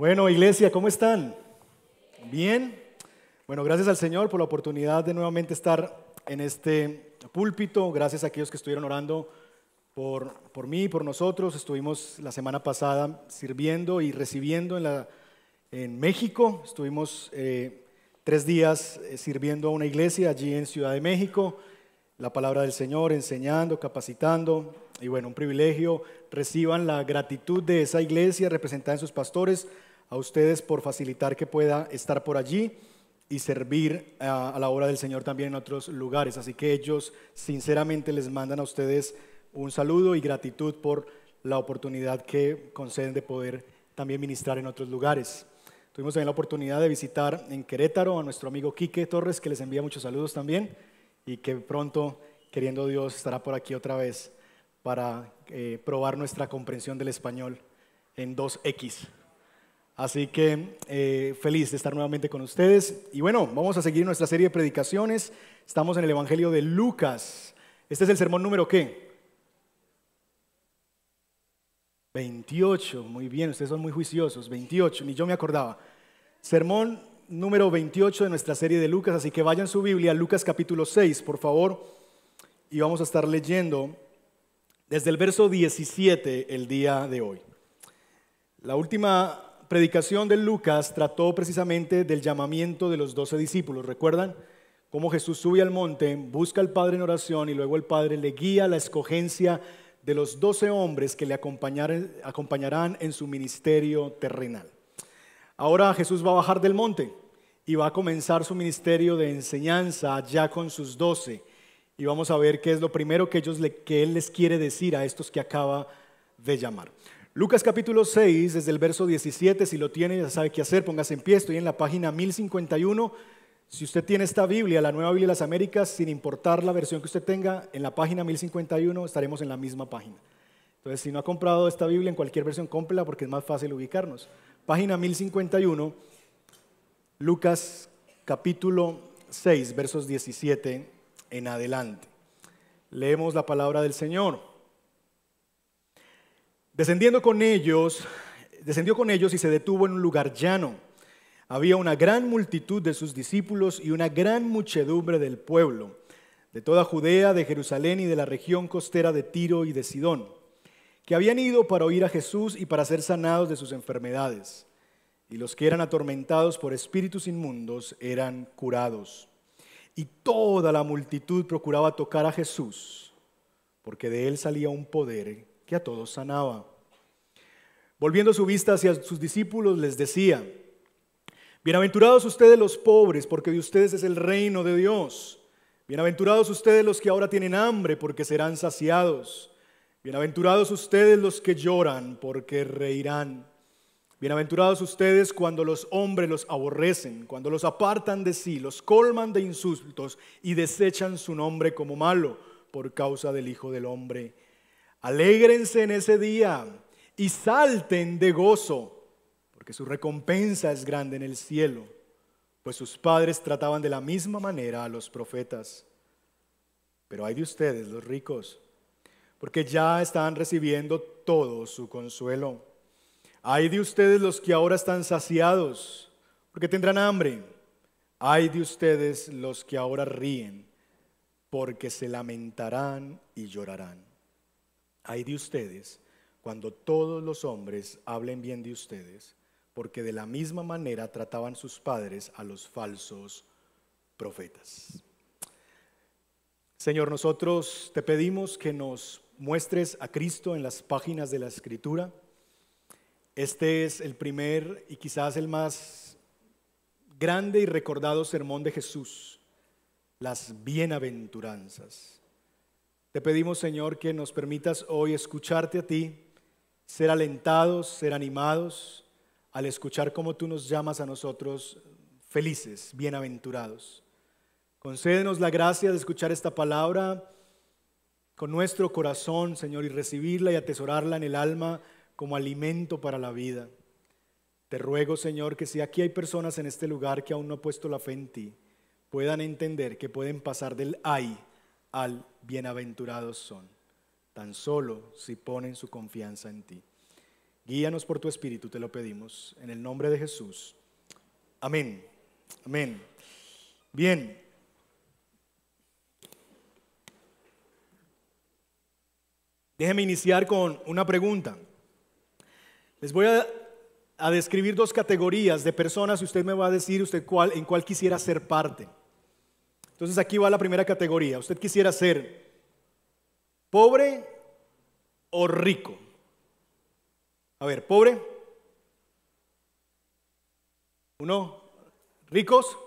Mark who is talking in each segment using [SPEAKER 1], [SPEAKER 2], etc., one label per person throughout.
[SPEAKER 1] Bueno, iglesia, ¿cómo están? Bien. Bueno, gracias al Señor por la oportunidad de nuevamente estar en este púlpito. Gracias a aquellos que estuvieron orando por, por mí, por nosotros. Estuvimos la semana pasada sirviendo y recibiendo en, en México. Estuvimos eh, tres días eh, sirviendo a una iglesia allí en Ciudad de México. La palabra del Señor, enseñando, capacitando. Y bueno, un privilegio. Reciban la gratitud de esa iglesia representada en sus pastores a ustedes por facilitar que pueda estar por allí y servir a, la obra del Señor también en otros lugares. Así que ellos sinceramente les mandan a ustedes un saludo y gratitud por la oportunidad que conceden de poder también ministrar en otros lugares. Tuvimos también la oportunidad de visitar en Querétaro a nuestro amigo Quique Torres, que les envía muchos saludos también y que pronto, queriendo Dios, estará por aquí otra vez para eh, probar nuestra comprensión del español en 2X. Así que eh, feliz de estar nuevamente con ustedes. Y bueno, vamos a seguir nuestra serie de predicaciones. Estamos en el Evangelio de Lucas. Este es el sermón número qué? 28. Muy bien, ustedes son muy juiciosos. 28, ni yo me acordaba. Sermón número 28 de nuestra serie de Lucas. Así que vayan su Biblia, Lucas capítulo 6, por favor. Y vamos a estar leyendo desde el verso 17 el día de hoy. La última predicación de Lucas trató precisamente del llamamiento de los doce discípulos. ¿Recuerdan? Cómo Jesús sube al monte, busca al Padre en oración y luego el Padre le guía la escogencia de los doce hombres que le acompañarán en su ministerio terrenal. Ahora Jesús va a bajar del monte y va a comenzar su ministerio de enseñanza ya con sus doce. Y vamos a ver qué es lo primero que, ellos que Él les quiere decir a estos que acaba de llamar. Lucas capítulo 6, desde el verso 17, si lo tiene ya sabe qué hacer, póngase en pie, estoy en la página 1051. Si usted tiene esta Biblia, la Nueva Biblia de las Américas, sin importar la versión que usted tenga, en la página 1051 estaremos en la misma página. Entonces, si no ha comprado esta Biblia en cualquier versión, cómprela porque es más fácil ubicarnos. Página 1051, Lucas capítulo 6, versos 17 en adelante. Leemos la palabra del Señor. Descendiendo con ellos, descendió con ellos y se detuvo en un lugar llano. Había una gran multitud de sus discípulos y una gran muchedumbre del pueblo, de toda Judea, de Jerusalén y de la región costera de Tiro y de Sidón, que habían ido para oír a Jesús y para ser sanados de sus enfermedades. Y los que eran atormentados por espíritus inmundos eran curados. Y toda la multitud procuraba tocar a Jesús, porque de él salía un poder que a todos sanaba. Volviendo su vista hacia sus discípulos, les decía, Bienaventurados ustedes los pobres, porque de ustedes es el reino de Dios. Bienaventurados ustedes los que ahora tienen hambre, porque serán saciados. Bienaventurados ustedes los que lloran, porque reirán. Bienaventurados ustedes cuando los hombres los aborrecen, cuando los apartan de sí, los colman de insultos y desechan su nombre como malo por causa del Hijo del Hombre. Alégrense en ese día y salten de gozo, porque su recompensa es grande en el cielo, pues sus padres trataban de la misma manera a los profetas. Pero hay de ustedes, los ricos, porque ya están recibiendo todo su consuelo. Hay de ustedes los que ahora están saciados, porque tendrán hambre. Hay de ustedes los que ahora ríen, porque se lamentarán y llorarán. Hay de ustedes cuando todos los hombres hablen bien de ustedes, porque de la misma manera trataban sus padres a los falsos profetas. Señor, nosotros te pedimos que nos muestres a Cristo en las páginas de la Escritura. Este es el primer y quizás el más grande y recordado sermón de Jesús, las bienaventuranzas. Te pedimos, Señor, que nos permitas hoy escucharte a ti, ser alentados, ser animados al escuchar cómo tú nos llamas a nosotros felices, bienaventurados. Concédenos la gracia de escuchar esta palabra con nuestro corazón, Señor, y recibirla y atesorarla en el alma como alimento para la vida. Te ruego, Señor, que si aquí hay personas en este lugar que aún no han puesto la fe en ti, puedan entender que pueden pasar del ay al bienaventurados son, tan solo si ponen su confianza en ti. Guíanos por tu Espíritu, te lo pedimos, en el nombre de Jesús. Amén. Amén. Bien. Déjeme iniciar con una pregunta. Les voy a, describir dos categorías de personas y usted me va a decir usted cuál, en cuál quisiera ser parte. Entonces aquí va la primera categoría. ¿Usted quisiera ser pobre o rico? A ver, pobre. Uno, ricos.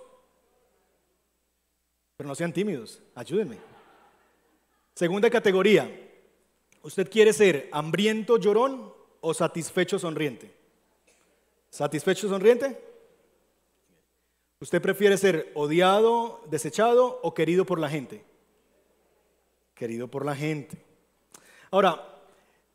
[SPEAKER 1] Pero no sean tímidos, ayúdenme. Segunda categoría. ¿Usted quiere ser hambriento llorón o satisfecho sonriente? ¿Satisfecho sonriente? ¿Usted prefiere ser odiado, desechado o querido por la gente? Querido por la gente. Ahora,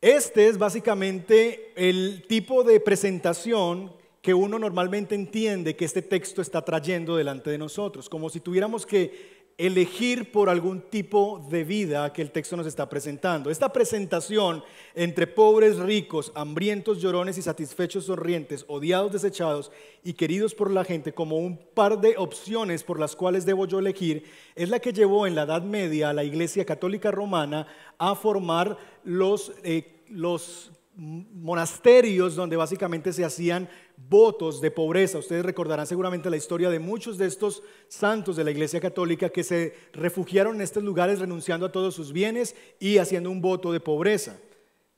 [SPEAKER 1] este es básicamente el tipo de presentación que uno normalmente entiende que este texto está trayendo delante de nosotros, como si tuviéramos que elegir por algún tipo de vida que el texto nos está presentando. Esta presentación entre pobres, ricos, hambrientos, llorones y satisfechos, sonrientes, odiados, desechados y queridos por la gente como un par de opciones por las cuales debo yo elegir, es la que llevó en la Edad Media a la Iglesia Católica Romana a formar los, eh, los monasterios donde básicamente se hacían votos de pobreza. Ustedes recordarán seguramente la historia de muchos de estos santos de la Iglesia Católica que se refugiaron en estos lugares renunciando a todos sus bienes y haciendo un voto de pobreza.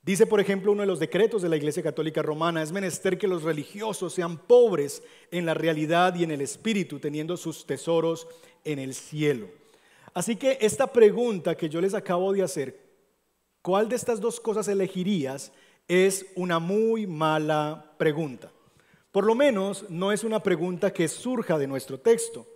[SPEAKER 1] Dice, por ejemplo, uno de los decretos de la Iglesia Católica Romana, es menester que los religiosos sean pobres en la realidad y en el espíritu, teniendo sus tesoros en el cielo. Así que esta pregunta que yo les acabo de hacer, ¿cuál de estas dos cosas elegirías? Es una muy mala pregunta. Por lo menos no es una pregunta que surja de nuestro texto.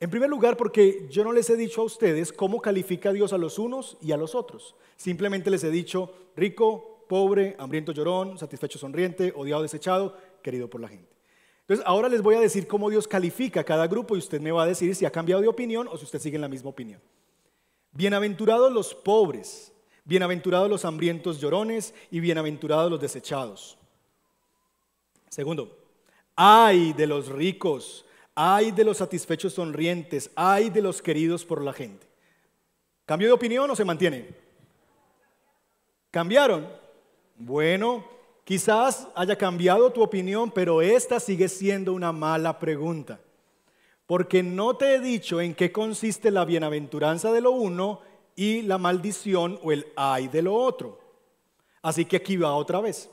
[SPEAKER 1] En primer lugar, porque yo no les he dicho a ustedes cómo califica Dios a los unos y a los otros. Simplemente les he dicho rico, pobre, hambriento, llorón, satisfecho, sonriente, odiado, desechado, querido por la gente. Entonces, ahora les voy a decir cómo Dios califica a cada grupo y usted me va a decir si ha cambiado de opinión o si usted sigue en la misma opinión. Bienaventurados los pobres, Bienaventurados los hambrientos llorones y bienaventurados los desechados. Segundo, ay de los ricos, ay de los satisfechos sonrientes, ay de los queridos por la gente. ¿Cambio de opinión o se mantiene? ¿Cambiaron? Bueno, quizás haya cambiado tu opinión, pero esta sigue siendo una mala pregunta. Porque no te he dicho en qué consiste la bienaventuranza de lo uno y la maldición o el ay de lo otro. Así que aquí va otra vez.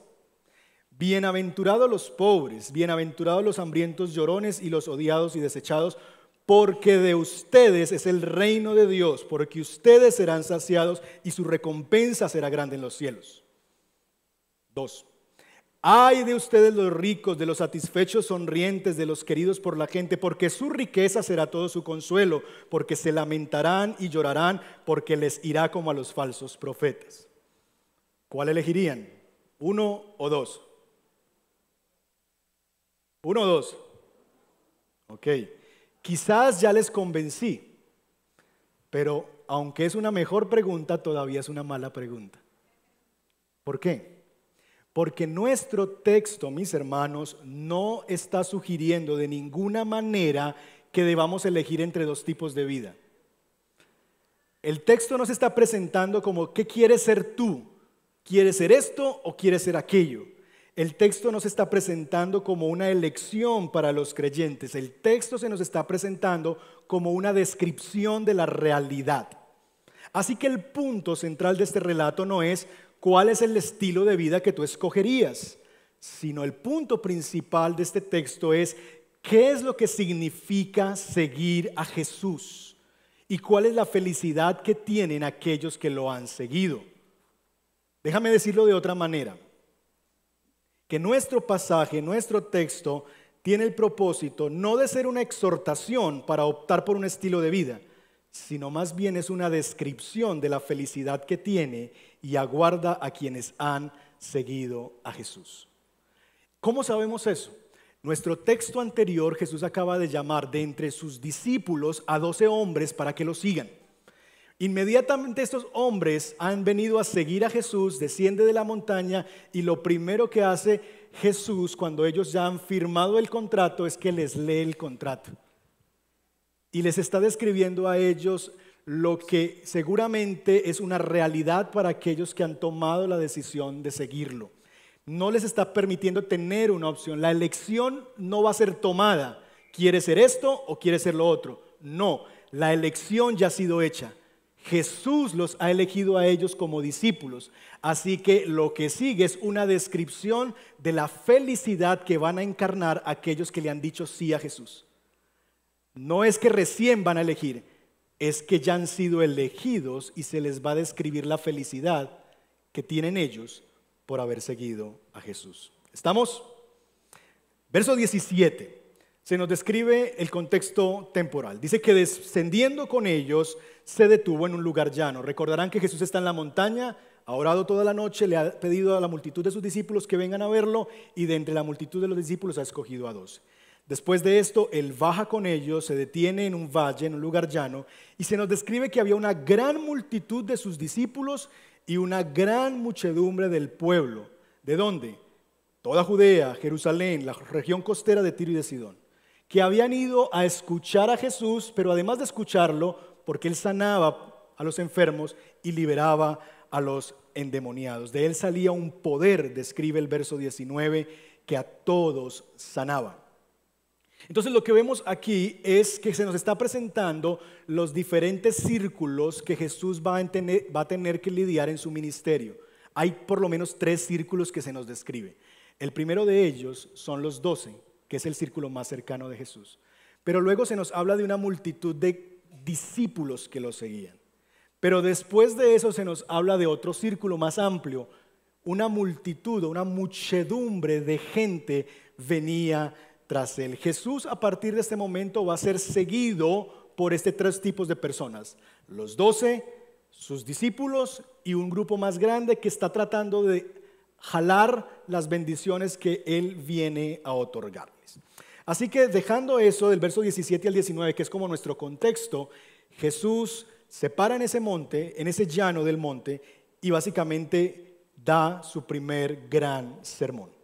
[SPEAKER 1] Bienaventurados los pobres, bienaventurados los hambrientos llorones y los odiados y desechados, porque de ustedes es el reino de Dios, porque ustedes serán saciados y su recompensa será grande en los cielos. Dos. Ay de ustedes los ricos, de los satisfechos sonrientes, de los queridos por la gente, porque su riqueza será todo su consuelo, porque se lamentarán y llorarán, porque les irá como a los falsos profetas. ¿Cuál elegirían? ¿Uno o dos? ¿Uno o dos? Ok. Quizás ya les convencí, pero aunque es una mejor pregunta, todavía es una mala pregunta. ¿Por qué? Porque nuestro texto, mis hermanos, no está sugiriendo de ninguna manera que debamos elegir entre dos tipos de vida. El texto nos está presentando como, ¿qué quieres ser tú? ¿Quieres ser esto o quieres ser aquello? El texto nos está presentando como una elección para los creyentes. El texto se nos está presentando como una descripción de la realidad. Así que el punto central de este relato no es cuál es el estilo de vida que tú escogerías, sino el punto principal de este texto es qué es lo que significa seguir a Jesús y cuál es la felicidad que tienen aquellos que lo han seguido. Déjame decirlo de otra manera, que nuestro pasaje, nuestro texto, tiene el propósito no de ser una exhortación para optar por un estilo de vida, sino más bien es una descripción de la felicidad que tiene y aguarda a quienes han seguido a Jesús. ¿Cómo sabemos eso? Nuestro texto anterior, Jesús acaba de llamar de entre sus discípulos a doce hombres para que lo sigan. Inmediatamente estos hombres han venido a seguir a Jesús, desciende de la montaña y lo primero que hace Jesús cuando ellos ya han firmado el contrato es que les lee el contrato. Y les está describiendo a ellos lo que seguramente es una realidad para aquellos que han tomado la decisión de seguirlo. No les está permitiendo tener una opción. La elección no va a ser tomada. ¿Quiere ser esto o quiere ser lo otro? No, la elección ya ha sido hecha. Jesús los ha elegido a ellos como discípulos. Así que lo que sigue es una descripción de la felicidad que van a encarnar aquellos que le han dicho sí a Jesús. No es que recién van a elegir, es que ya han sido elegidos y se les va a describir la felicidad que tienen ellos por haber seguido a Jesús. ¿Estamos? Verso 17. Se nos describe el contexto temporal. Dice que descendiendo con ellos se detuvo en un lugar llano. Recordarán que Jesús está en la montaña, ha orado toda la noche, le ha pedido a la multitud de sus discípulos que vengan a verlo y de entre la multitud de los discípulos ha escogido a dos. Después de esto, él baja con ellos, se detiene en un valle, en un lugar llano, y se nos describe que había una gran multitud de sus discípulos y una gran muchedumbre del pueblo. ¿De dónde? Toda Judea, Jerusalén, la región costera de Tiro y de Sidón, que habían ido a escuchar a Jesús, pero además de escucharlo, porque él sanaba a los enfermos y liberaba a los endemoniados. De él salía un poder, describe el verso 19, que a todos sanaba. Entonces lo que vemos aquí es que se nos está presentando los diferentes círculos que Jesús va a, tener, que lidiar en su ministerio. Hay por lo menos tres círculos que se nos describe. El primero de ellos son los doce, que es el círculo más cercano de Jesús. Pero luego se nos habla de una multitud de discípulos que lo seguían. Pero después de eso se nos habla de otro círculo más amplio. Una multitud, una muchedumbre de gente venía tras él. Jesús a partir de este momento va a ser seguido por este tres tipos de personas. Los doce, sus discípulos y un grupo más grande que está tratando de jalar las bendiciones que Él viene a otorgarles. Así que dejando eso del verso 17 al 19, que es como nuestro contexto, Jesús se para en ese monte, en ese llano del monte, y básicamente da su primer gran sermón.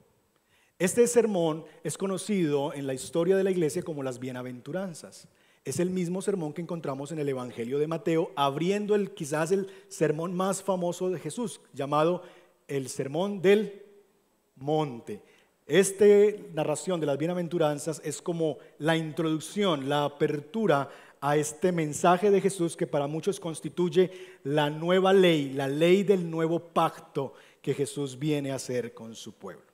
[SPEAKER 1] Este sermón es conocido en la historia de la iglesia como las bienaventuranzas. Es el mismo sermón que encontramos en el Evangelio de Mateo, abriendo el, quizás el sermón más famoso de Jesús, llamado el Sermón del Monte. Esta narración de las bienaventuranzas es como la introducción, la apertura a este mensaje de Jesús que para muchos constituye la nueva ley, la ley del nuevo pacto que Jesús viene a hacer con su pueblo.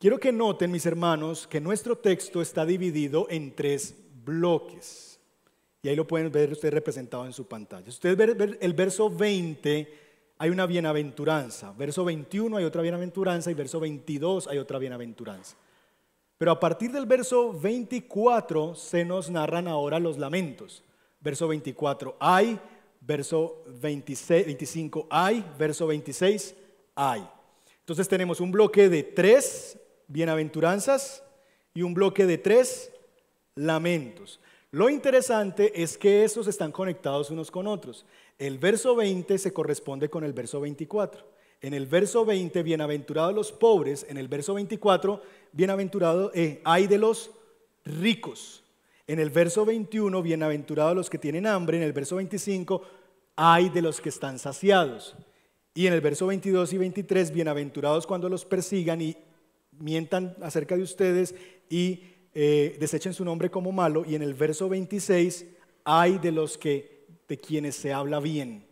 [SPEAKER 1] Quiero que noten, mis hermanos, que nuestro texto está dividido en tres bloques. Y ahí lo pueden ver ustedes representado en su pantalla. ustedes ven el verso 20, hay una bienaventuranza. Verso 21 hay otra bienaventuranza y verso 22 hay otra bienaventuranza. Pero a partir del verso 24 se nos narran ahora los lamentos. Verso 24 hay, verso 26, 25 hay, verso 26 hay. Entonces tenemos un bloque de tres bienaventuranzas y un bloque de tres lamentos. Lo interesante es que esos están conectados unos con otros. El verso 20 se corresponde con el verso 24. En el verso 20, bienaventurados los pobres. En el verso 24, bienaventurado eh, hay de los ricos. En el verso 21, bienaventurados los que tienen hambre. En el verso 25, hay de los que están saciados. Y en el verso 22 y 23, bienaventurados cuando los persigan y mientan acerca de ustedes y eh, desechen su nombre como malo. Y en el verso 26 hay de los que de quienes se habla bien,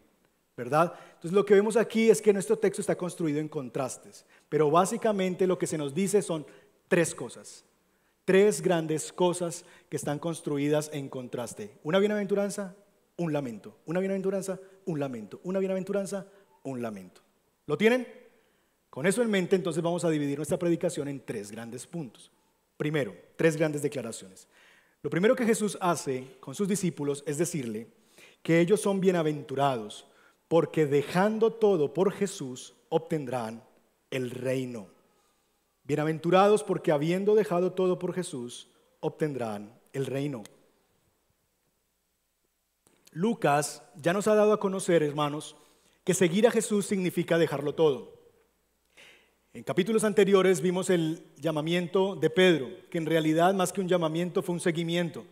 [SPEAKER 1] ¿verdad? Entonces lo que vemos aquí es que nuestro texto está construido en contrastes, pero básicamente lo que se nos dice son tres cosas, tres grandes cosas que están construidas en contraste. Una bienaventuranza, un lamento. Una bienaventuranza, un lamento. Una bienaventuranza, un lamento. ¿Lo tienen? Con eso en mente, entonces vamos a dividir nuestra predicación en tres grandes puntos. Primero, tres grandes declaraciones. Lo primero que Jesús hace con sus discípulos es decirle que ellos son bienaventurados porque dejando todo por Jesús obtendrán el reino. Bienaventurados porque habiendo dejado todo por Jesús obtendrán el reino. Lucas ya nos ha dado a conocer, hermanos, que seguir a Jesús significa dejarlo todo. En capítulos anteriores vimos el llamamiento de Pedro, que en realidad más que un llamamiento fue un seguimiento,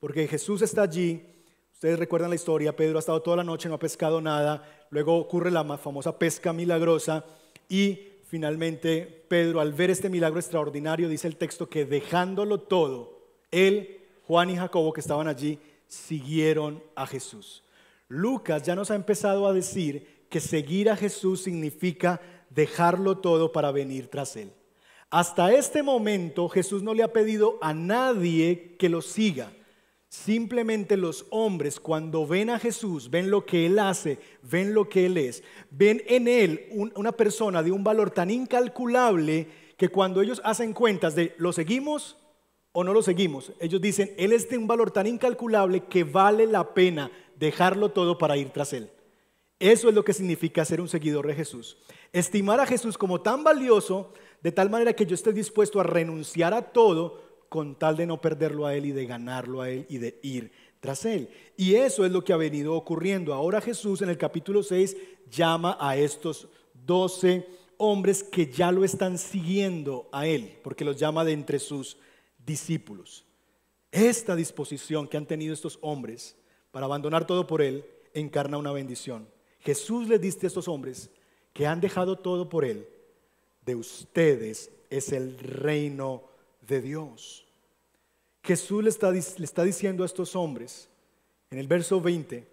[SPEAKER 1] porque Jesús está allí, ustedes recuerdan la historia, Pedro ha estado toda la noche, no ha pescado nada, luego ocurre la famosa pesca milagrosa y finalmente Pedro al ver este milagro extraordinario dice el texto que dejándolo todo, él, Juan y Jacobo que estaban allí, siguieron a Jesús. Lucas ya nos ha empezado a decir que seguir a Jesús significa dejarlo todo para venir tras Él. Hasta este momento Jesús no le ha pedido a nadie que lo siga. Simplemente los hombres cuando ven a Jesús, ven lo que Él hace, ven lo que Él es, ven en Él una persona de un valor tan incalculable que cuando ellos hacen cuentas de lo seguimos o no lo seguimos, ellos dicen, Él es de un valor tan incalculable que vale la pena dejarlo todo para ir tras Él. Eso es lo que significa ser un seguidor de Jesús. Estimar a Jesús como tan valioso, de tal manera que yo esté dispuesto a renunciar a todo con tal de no perderlo a Él y de ganarlo a Él y de ir tras Él. Y eso es lo que ha venido ocurriendo. Ahora Jesús en el capítulo 6 llama a estos doce hombres que ya lo están siguiendo a Él, porque los llama de entre sus discípulos. Esta disposición que han tenido estos hombres para abandonar todo por Él encarna una bendición. Jesús les dice a estos hombres que han dejado todo por Él, de ustedes es el reino de Dios. Jesús le está, está diciendo a estos hombres en el verso 20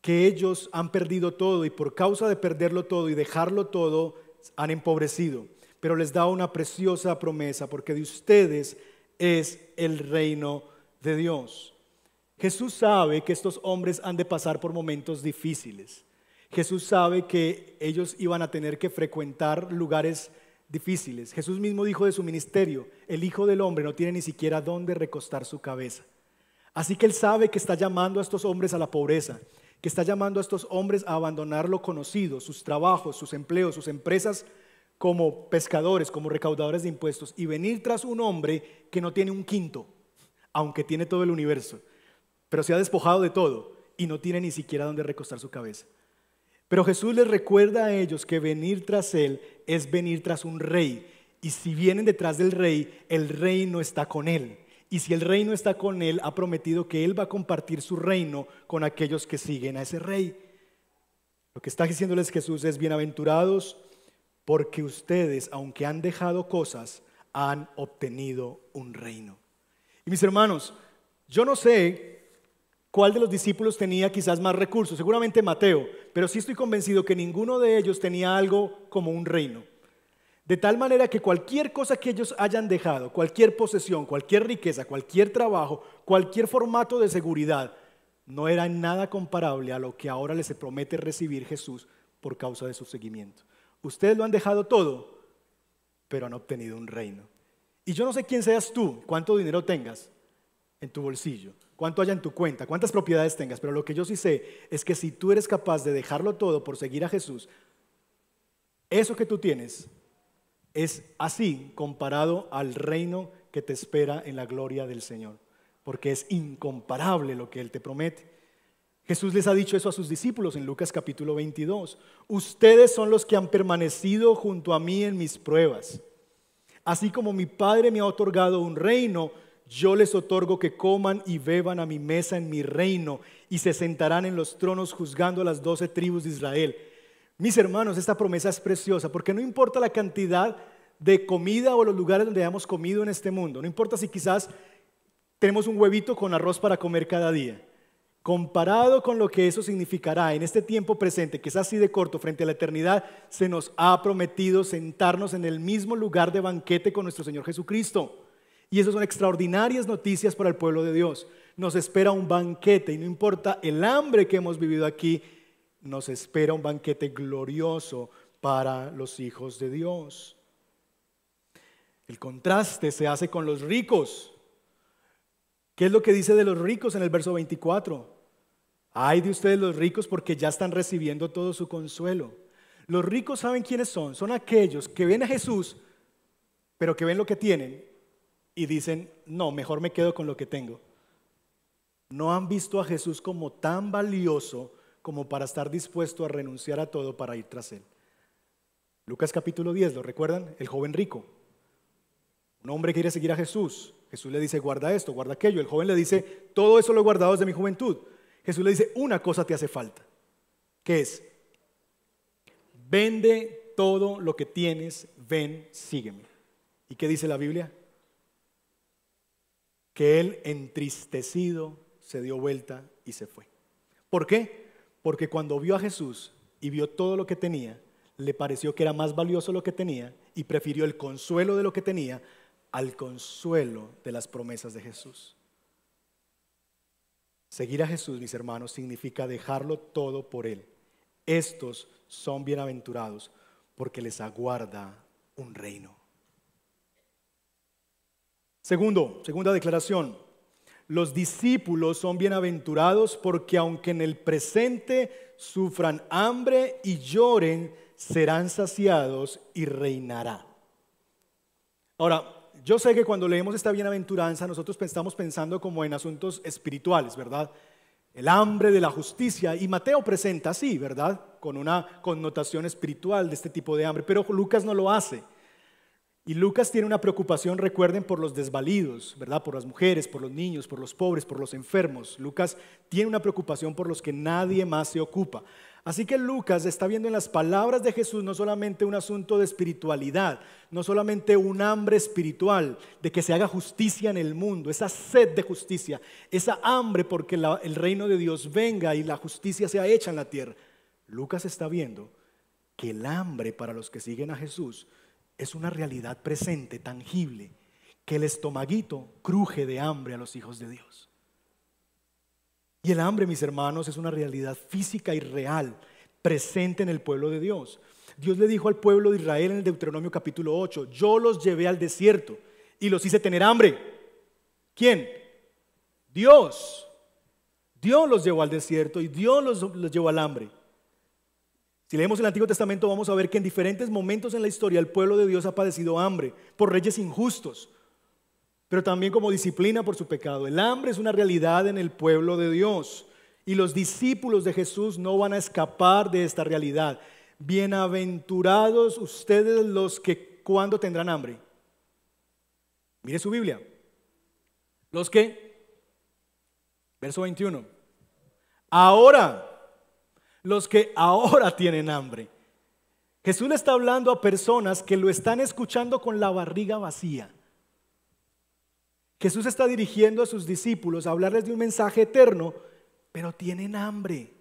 [SPEAKER 1] que ellos han perdido todo y por causa de perderlo todo y dejarlo todo han empobrecido. Pero les da una preciosa promesa porque de ustedes es el reino de Dios. Jesús sabe que estos hombres han de pasar por momentos difíciles. Jesús sabe que ellos iban a tener que frecuentar lugares difíciles. Jesús mismo dijo de su ministerio, el Hijo del Hombre no tiene ni siquiera dónde recostar su cabeza. Así que Él sabe que está llamando a estos hombres a la pobreza, que está llamando a estos hombres a abandonar lo conocido, sus trabajos, sus empleos, sus empresas como pescadores, como recaudadores de impuestos, y venir tras un hombre que no tiene un quinto, aunque tiene todo el universo, pero se ha despojado de todo y no tiene ni siquiera dónde recostar su cabeza. Pero Jesús les recuerda a ellos que venir tras Él es venir tras un rey. Y si vienen detrás del rey, el reino está con Él. Y si el reino está con Él, ha prometido que Él va a compartir su reino con aquellos que siguen a ese rey. Lo que está diciéndoles Jesús es, bienaventurados porque ustedes, aunque han dejado cosas, han obtenido un reino. Y mis hermanos, yo no sé cuál de los discípulos tenía quizás más recursos, seguramente Mateo, pero sí estoy convencido que ninguno de ellos tenía algo como un reino. De tal manera que cualquier cosa que ellos hayan dejado, cualquier posesión, cualquier riqueza, cualquier trabajo, cualquier formato de seguridad, no era nada comparable a lo que ahora les promete recibir Jesús por causa de su seguimiento. Ustedes lo han dejado todo, pero han obtenido un reino. Y yo no sé quién seas tú, cuánto dinero tengas en tu bolsillo, cuánto haya en tu cuenta, cuántas propiedades tengas, pero lo que yo sí sé es que si tú eres capaz de dejarlo todo por seguir a Jesús, eso que tú tienes es así comparado al reino que te espera en la gloria del Señor, porque es incomparable lo que Él te promete. Jesús les ha dicho eso a sus discípulos en Lucas capítulo 22. Ustedes son los que han permanecido junto a mí en mis pruebas. Así como mi Padre me ha otorgado un reino, yo les otorgo que coman y beban a mi mesa en mi reino y se sentarán en los tronos juzgando a las doce tribus de Israel. Mis hermanos, esta promesa es preciosa porque no importa la cantidad de comida o los lugares donde hayamos comido en este mundo, no importa si quizás tenemos un huevito con arroz para comer cada día. Comparado con lo que eso significará en este tiempo presente, que es así de corto frente a la eternidad, se nos ha prometido sentarnos en el mismo lugar de banquete con nuestro Señor Jesucristo. Y esas son extraordinarias noticias para el pueblo de Dios. Nos espera un banquete y no importa el hambre que hemos vivido aquí, nos espera un banquete glorioso para los hijos de Dios. El contraste se hace con los ricos. ¿Qué es lo que dice de los ricos en el verso 24? Ay de ustedes los ricos porque ya están recibiendo todo su consuelo. Los ricos saben quiénes son. Son aquellos que ven a Jesús, pero que ven lo que tienen y dicen, no, mejor me quedo con lo que tengo. no han visto a Jesús como tan valioso como para estar dispuesto a renunciar a todo para ir tras él. Lucas capítulo 10, ¿lo recuerdan? El joven rico. Un hombre quiere seguir a Jesús. Jesús le dice, guarda esto, guarda aquello. El joven le dice, todo eso lo he guardado desde mi juventud. Jesús le dice, una cosa te hace falta. ¿Qué es? Vende todo lo que tienes, ven, sígueme. ¿Y qué dice la Biblia? Que él entristecido se dio vuelta y se fue. ¿Por qué? Porque cuando vio a Jesús y vio todo lo que tenía, le pareció que era más valioso lo que tenía y prefirió el consuelo de lo que tenía al consuelo de las promesas de Jesús. Seguir a Jesús, mis hermanos, significa dejarlo todo por Él. Estos son bienaventurados porque les aguarda un reino. Segundo, segunda declaración, los discípulos son bienaventurados porque aunque en el presente sufran hambre y lloren, serán saciados y reinará. Ahora, yo sé que cuando leemos esta bienaventuranza nosotros estamos pensando como en asuntos espirituales, ¿verdad? El hambre de la justicia. Y Mateo presenta así, ¿verdad? Con una connotación espiritual de este tipo de hambre. Pero Lucas no lo hace. Y Lucas tiene una preocupación, recuerden, por los desvalidos, ¿verdad? Por las mujeres, por los niños, por los pobres, por los enfermos. Lucas tiene una preocupación por los que nadie más se ocupa. Así que Lucas está viendo en las palabras de Jesús no solamente un asunto de espiritualidad, no solamente un hambre espiritual de que se haga justicia en el mundo, esa sed de justicia, esa hambre porque el reino de Dios venga y la justicia sea hecha en la tierra. Lucas está viendo que el hambre para los que siguen a Jesús es una realidad presente, tangible, que el estomaguito cruje de hambre a los hijos de Dios. Y el hambre, mis hermanos, es una realidad física y real, presente en el pueblo de Dios. Dios le dijo al pueblo de Israel en el Deuteronomio capítulo 8, yo los llevé al desierto y los hice tener hambre. ¿Quién? Dios. Dios los llevó al desierto y Dios los, los llevó al hambre. Si leemos el Antiguo Testamento vamos a ver que en diferentes momentos en la historia el pueblo de Dios ha padecido hambre por reyes injustos, pero también como disciplina por su pecado. El hambre es una realidad en el pueblo de Dios y los discípulos de Jesús no van a escapar de esta realidad. Bienaventurados ustedes los que cuando tendrán hambre. Mire su Biblia. Los que, verso 21, ahora, los que ahora tienen hambre. Jesús le está hablando a personas que lo están escuchando con la barriga vacía. Jesús está dirigiendo a sus discípulos a hablarles de un mensaje eterno, pero tienen hambre.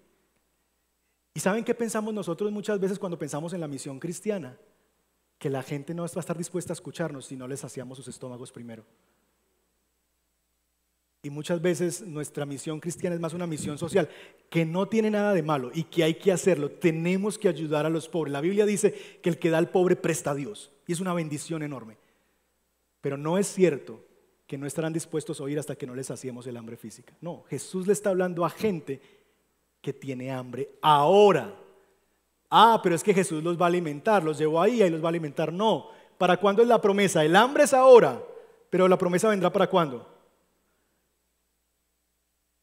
[SPEAKER 1] ¿Y saben qué pensamos nosotros muchas veces cuando pensamos en la misión cristiana? Que la gente no va a estar dispuesta a escucharnos si no les hacíamos sus estómagos primero. Y muchas veces nuestra misión cristiana es más una misión social, que no tiene nada de malo y que hay que hacerlo. Tenemos que ayudar a los pobres. La Biblia dice que el que da al pobre presta a Dios. Y es una bendición enorme. Pero no es cierto que no estarán dispuestos a oír hasta que no les hacíamos el hambre física. No, Jesús le está hablando a gente que tiene hambre ahora. Ah, pero es que Jesús los va a alimentar, los llevó ahí y los va a alimentar. No, ¿para cuándo es la promesa? El hambre es ahora, pero la promesa vendrá para cuándo.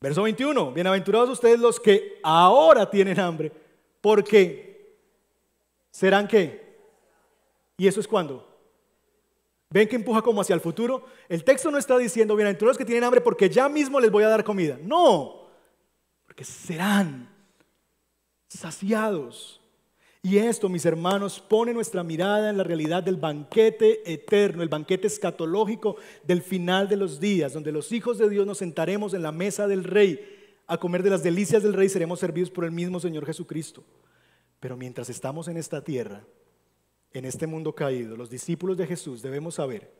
[SPEAKER 1] Verso 21, bienaventurados ustedes los que ahora tienen hambre, porque serán qué? ¿Y eso es cuándo? ¿Ven que empuja como hacia el futuro? El texto no está diciendo, bienaventurados que tienen hambre porque ya mismo les voy a dar comida. No, porque serán saciados. Y esto, mis hermanos, pone nuestra mirada en la realidad del banquete eterno, el banquete escatológico del final de los días, donde los hijos de Dios nos sentaremos en la mesa del rey a comer de las delicias del rey, seremos servidos por el mismo Señor Jesucristo. Pero mientras estamos en esta tierra, en este mundo caído, los discípulos de Jesús debemos saber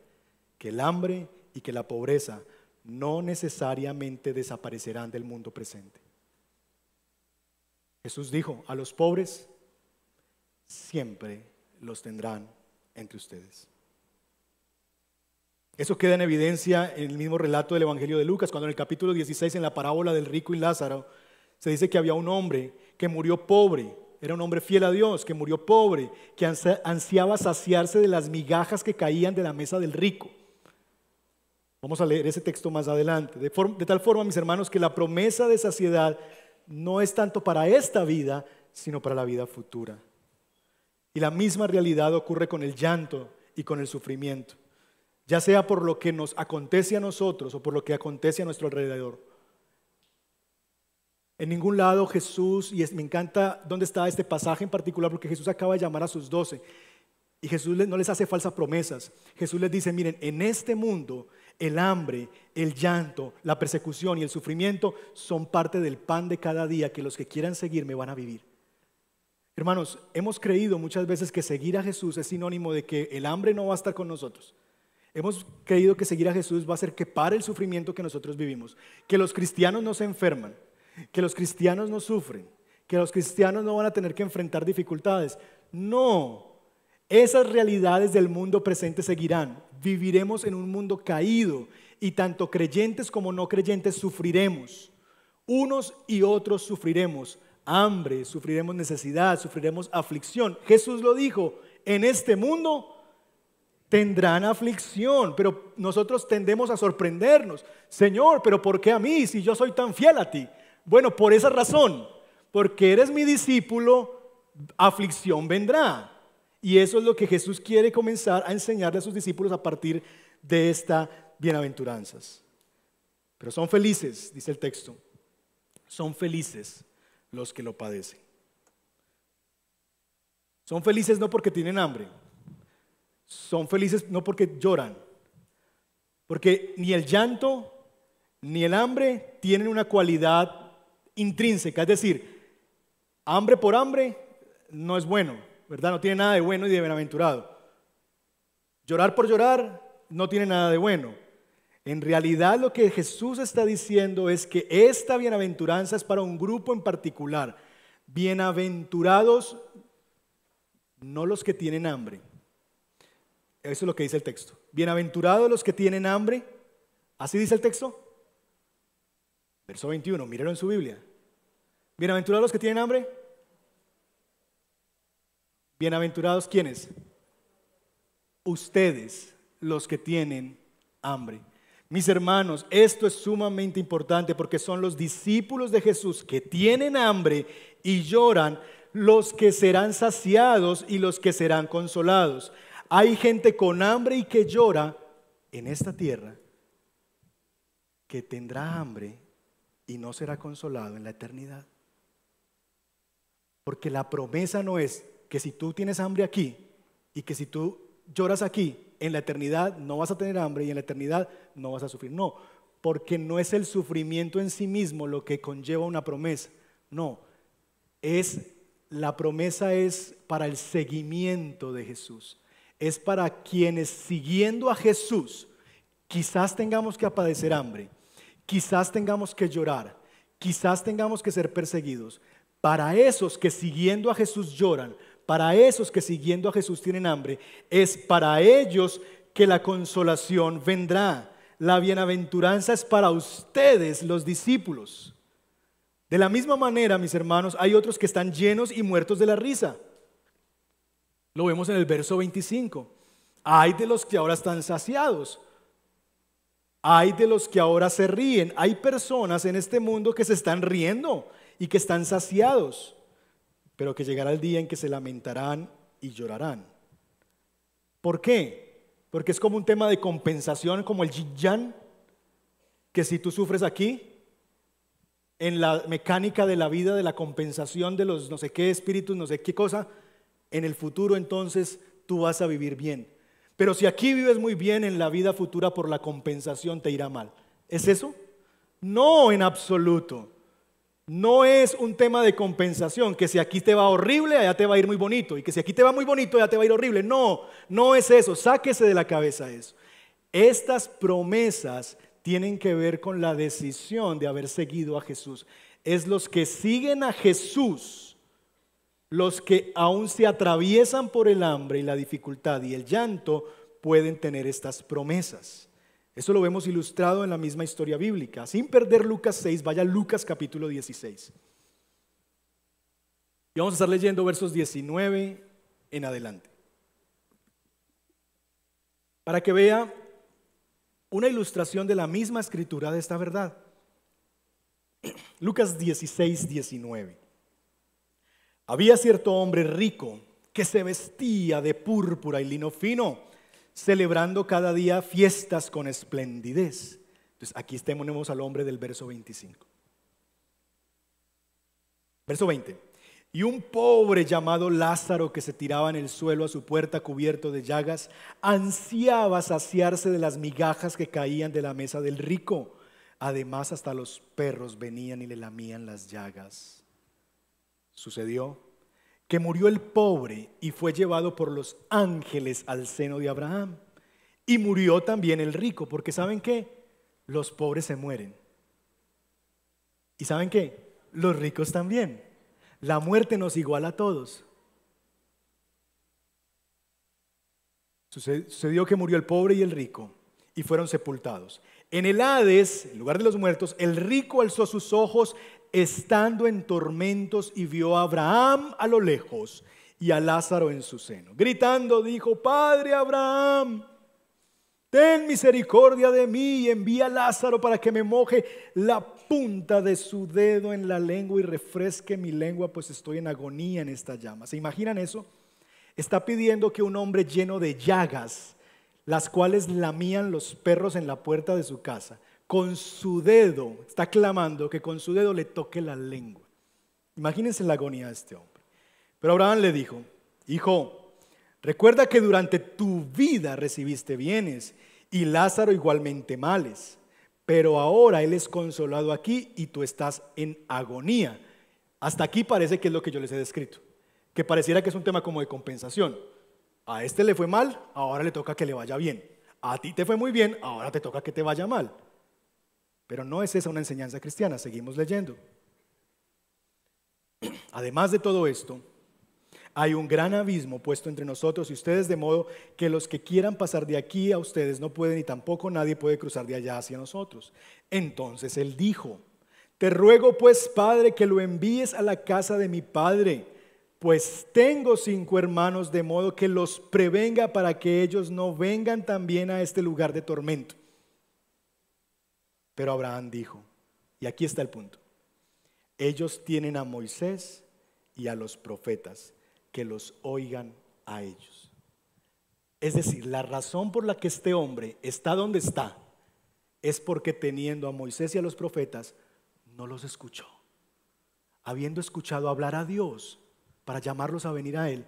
[SPEAKER 1] que el hambre y que la pobreza no necesariamente desaparecerán del mundo presente. Jesús dijo, a los pobres siempre los tendrán entre ustedes. Eso queda en evidencia en el mismo relato del Evangelio de Lucas, cuando en el capítulo 16, en la parábola del rico y Lázaro, se dice que había un hombre que murió pobre era un hombre fiel a Dios, que murió pobre, que ansiaba saciarse de las migajas que caían de la mesa del rico. Vamos a leer ese texto más adelante. De, tal forma, mis hermanos, que la promesa de saciedad no es tanto para esta vida, sino para la vida futura. Y la misma realidad ocurre con el llanto y con el sufrimiento, ya sea por lo que nos acontece a nosotros o por lo que acontece a nuestro alrededor. En ningún lado Jesús, y me encanta dónde está este pasaje en particular, porque Jesús acaba de llamar a sus doce, y Jesús no les hace falsas promesas. Jesús les dice, miren, en este mundo el hambre, el llanto, la persecución y el sufrimiento son parte del pan de cada día que los que quieran seguirme van a vivir. Hermanos, hemos creído muchas veces que seguir a Jesús es sinónimo de que el hambre no va a estar con nosotros. Hemos creído que seguir a Jesús va a hacer que pare el sufrimiento que nosotros vivimos, que los cristianos no se enferman, que los cristianos no sufren, que los cristianos no van a tener que enfrentar dificultades. No, esas realidades del mundo presente seguirán. Viviremos en un mundo caído y tanto creyentes como no creyentes sufriremos. Unos y otros sufriremos hambre, sufriremos necesidad, sufriremos aflicción. Jesús lo dijo, en este mundo tendrán aflicción, pero nosotros tendemos a sorprendernos. Señor, pero ¿por qué a mí si yo soy tan fiel a ti? Bueno, por esa razón, porque eres mi discípulo, aflicción vendrá. Y eso es lo que Jesús quiere comenzar a enseñarle a sus discípulos a partir de estas bienaventuranzas. Pero son felices, dice el texto, son felices los que lo padecen. Son felices no porque tienen hambre, son felices no porque lloran, porque ni el llanto ni el hambre tienen una cualidad intrínseca, es decir, hambre por hambre no es bueno, ¿verdad? No tiene nada de bueno y de bienaventurado. Llorar por llorar no tiene nada de bueno. En realidad lo que Jesús está diciendo es que esta bienaventuranza es para un grupo en particular. Bienaventurados no los que tienen hambre. Eso es lo que dice el texto. Bienaventurados los que tienen hambre. ¿Así dice el texto? Verso 21, mírenlo en su Biblia. Bienaventurados los que tienen hambre. Bienaventurados quienes? Ustedes, los que tienen hambre. Mis hermanos, esto es sumamente importante porque son los discípulos de Jesús que tienen hambre y lloran los que serán saciados y los que serán consolados. Hay gente con hambre y que llora en esta tierra que tendrá hambre y no será consolado en la eternidad. Porque la promesa no es que si tú tienes hambre aquí y que si tú lloras aquí, en la eternidad no vas a tener hambre y en la eternidad no vas a sufrir. No, porque no es el sufrimiento en sí mismo lo que conlleva una promesa. No, es la promesa es para el seguimiento de Jesús. Es para quienes siguiendo a Jesús quizás tengamos que padecer hambre, quizás tengamos que llorar, quizás tengamos que ser perseguidos. Para esos que siguiendo a Jesús lloran, para esos que siguiendo a Jesús tienen hambre, es para ellos que la consolación vendrá. La bienaventuranza es para ustedes, los discípulos. De la misma manera, mis hermanos, hay otros que están llenos y muertos de la risa. Lo vemos en el verso 25. Hay de los que ahora están saciados. Hay de los que ahora se ríen. Hay personas en este mundo que se están riendo y que están saciados pero que llegará el día en que se lamentarán y llorarán. ¿Por qué? Porque es como un tema de compensación, como el yin que si tú sufres aquí, en la mecánica de la vida, de la compensación de los no sé qué espíritus, no sé qué cosa, en el futuro entonces tú vas a vivir bien. Pero si aquí vives muy bien, en la vida futura por la compensación te irá mal. ¿Es eso? No, en absoluto. No es un tema de compensación, que si aquí te va horrible, allá te va a ir muy bonito, y que si aquí te va muy bonito, allá te va a ir horrible. No, no es eso, sáquese de la cabeza eso. Estas promesas tienen que ver con la decisión de haber seguido a Jesús. Es los que siguen a Jesús, los que aún se atraviesan por el hambre y la dificultad y el llanto, pueden tener estas promesas. Eso lo vemos ilustrado en la misma historia bíblica. Sin perder Lucas 6, vaya Lucas capítulo 16. Y vamos a estar leyendo versos 19 en adelante. Para que vea una ilustración de la misma escritura de esta verdad. Lucas 16, 19. Había cierto hombre rico que se vestía de púrpura y lino fino, celebrando cada día fiestas con esplendidez. Entonces aquí tenemos al hombre del verso 25. Verso 20. Y un pobre llamado Lázaro que se tiraba en el suelo a su puerta cubierto de llagas, ansiaba saciarse de las migajas que caían de la mesa del rico. Además, hasta los perros venían y le lamían las llagas. Sucedió que murió el pobre y fue llevado por los ángeles al seno de Abraham. Y murió también el rico, porque ¿saben qué? Los pobres se mueren. ¿Y saben qué? Los ricos también. La muerte nos iguala a todos. Sucedió que murió el pobre y el rico y fueron sepultados. En el Hades, en lugar de los muertos, el rico alzó sus ojos estando en tormentos y vio a Abraham a lo lejos y a Lázaro en su seno. Gritando dijo, Padre Abraham, ten misericordia de mí y envía a Lázaro para que me moje la punta de su dedo en la lengua y refresque mi lengua, pues estoy en agonía en esta llama. ¿Se imaginan eso? Está pidiendo que un hombre lleno de llagas, las cuales lamían los perros en la puerta de su casa, con su dedo, está clamando que con su dedo le toque la lengua. Imagínense la agonía de este hombre. Pero Abraham le dijo, hijo, Recuerda que durante tu vida recibiste bienes y Lázaro igualmente males, pero ahora él es consolado aquí y tú estás en agonía. Hasta aquí parece que es lo que yo les he descrito, que pareciera que es un tema como de compensación. A este le fue mal, ahora le toca que le vaya bien. A ti te fue muy bien, ahora te toca que te vaya mal. Pero no es esa una enseñanza cristiana, seguimos leyendo. Además de todo esto, hay un gran abismo puesto entre nosotros y ustedes, de modo que los que quieran pasar de aquí a ustedes no pueden y tampoco nadie puede cruzar de allá hacia nosotros. Entonces él dijo, te ruego pues, Padre, que lo envíes a la casa de mi Padre, pues tengo cinco hermanos, de modo que los prevenga para que ellos no vengan también a este lugar de tormento. Pero Abraham dijo, y aquí está el punto, ellos tienen a Moisés y a los profetas que los oigan a ellos. Es decir, la razón por la que este hombre está donde está es porque teniendo a Moisés y a los profetas, no los escuchó. Habiendo escuchado hablar a Dios para llamarlos a venir a Él,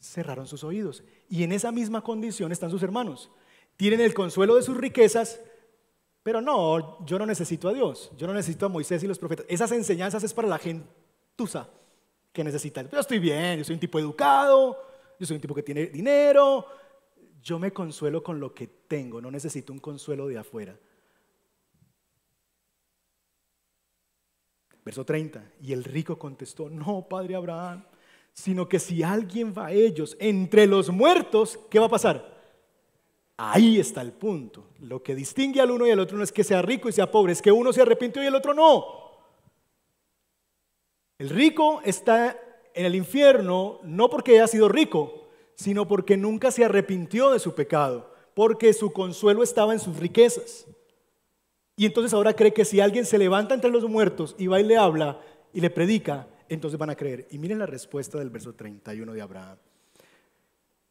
[SPEAKER 1] cerraron sus oídos. Y en esa misma condición están sus hermanos. Tienen el consuelo de sus riquezas, pero no, yo no necesito a Dios, yo no necesito a Moisés y los profetas. Esas enseñanzas es para la gentuza, que necesita. Yo estoy bien, yo soy un tipo educado, yo soy un tipo que tiene dinero, yo me consuelo con lo que tengo, no necesito un consuelo de afuera. Verso 30, y el rico contestó, no, padre Abraham, sino que si alguien va a ellos entre los muertos, ¿qué va a pasar? Ahí está el punto. Lo que distingue al uno y al otro no es que sea rico y sea pobre, es que uno se arrepintió y el otro no. El rico está en el infierno no porque haya sido rico, sino porque nunca se arrepintió de su pecado, porque su consuelo estaba en sus riquezas. Y entonces ahora cree que si alguien se levanta entre los muertos y va y le habla y le predica, entonces van a creer. Y miren la respuesta del verso 31 de Abraham.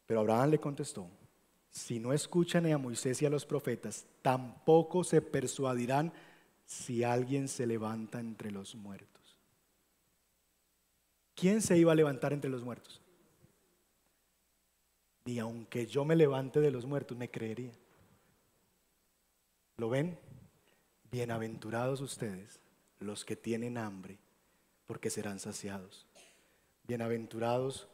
[SPEAKER 1] Pero Abraham le contestó, si no escuchan a Moisés y a los profetas, tampoco se persuadirán si alguien se levanta entre los muertos. ¿quién se iba a levantar entre los muertos? Ni aunque yo me levante de los muertos, me creería. ¿Lo ven? Bienaventurados ustedes, los que tienen hambre, porque serán saciados. Bienaventurados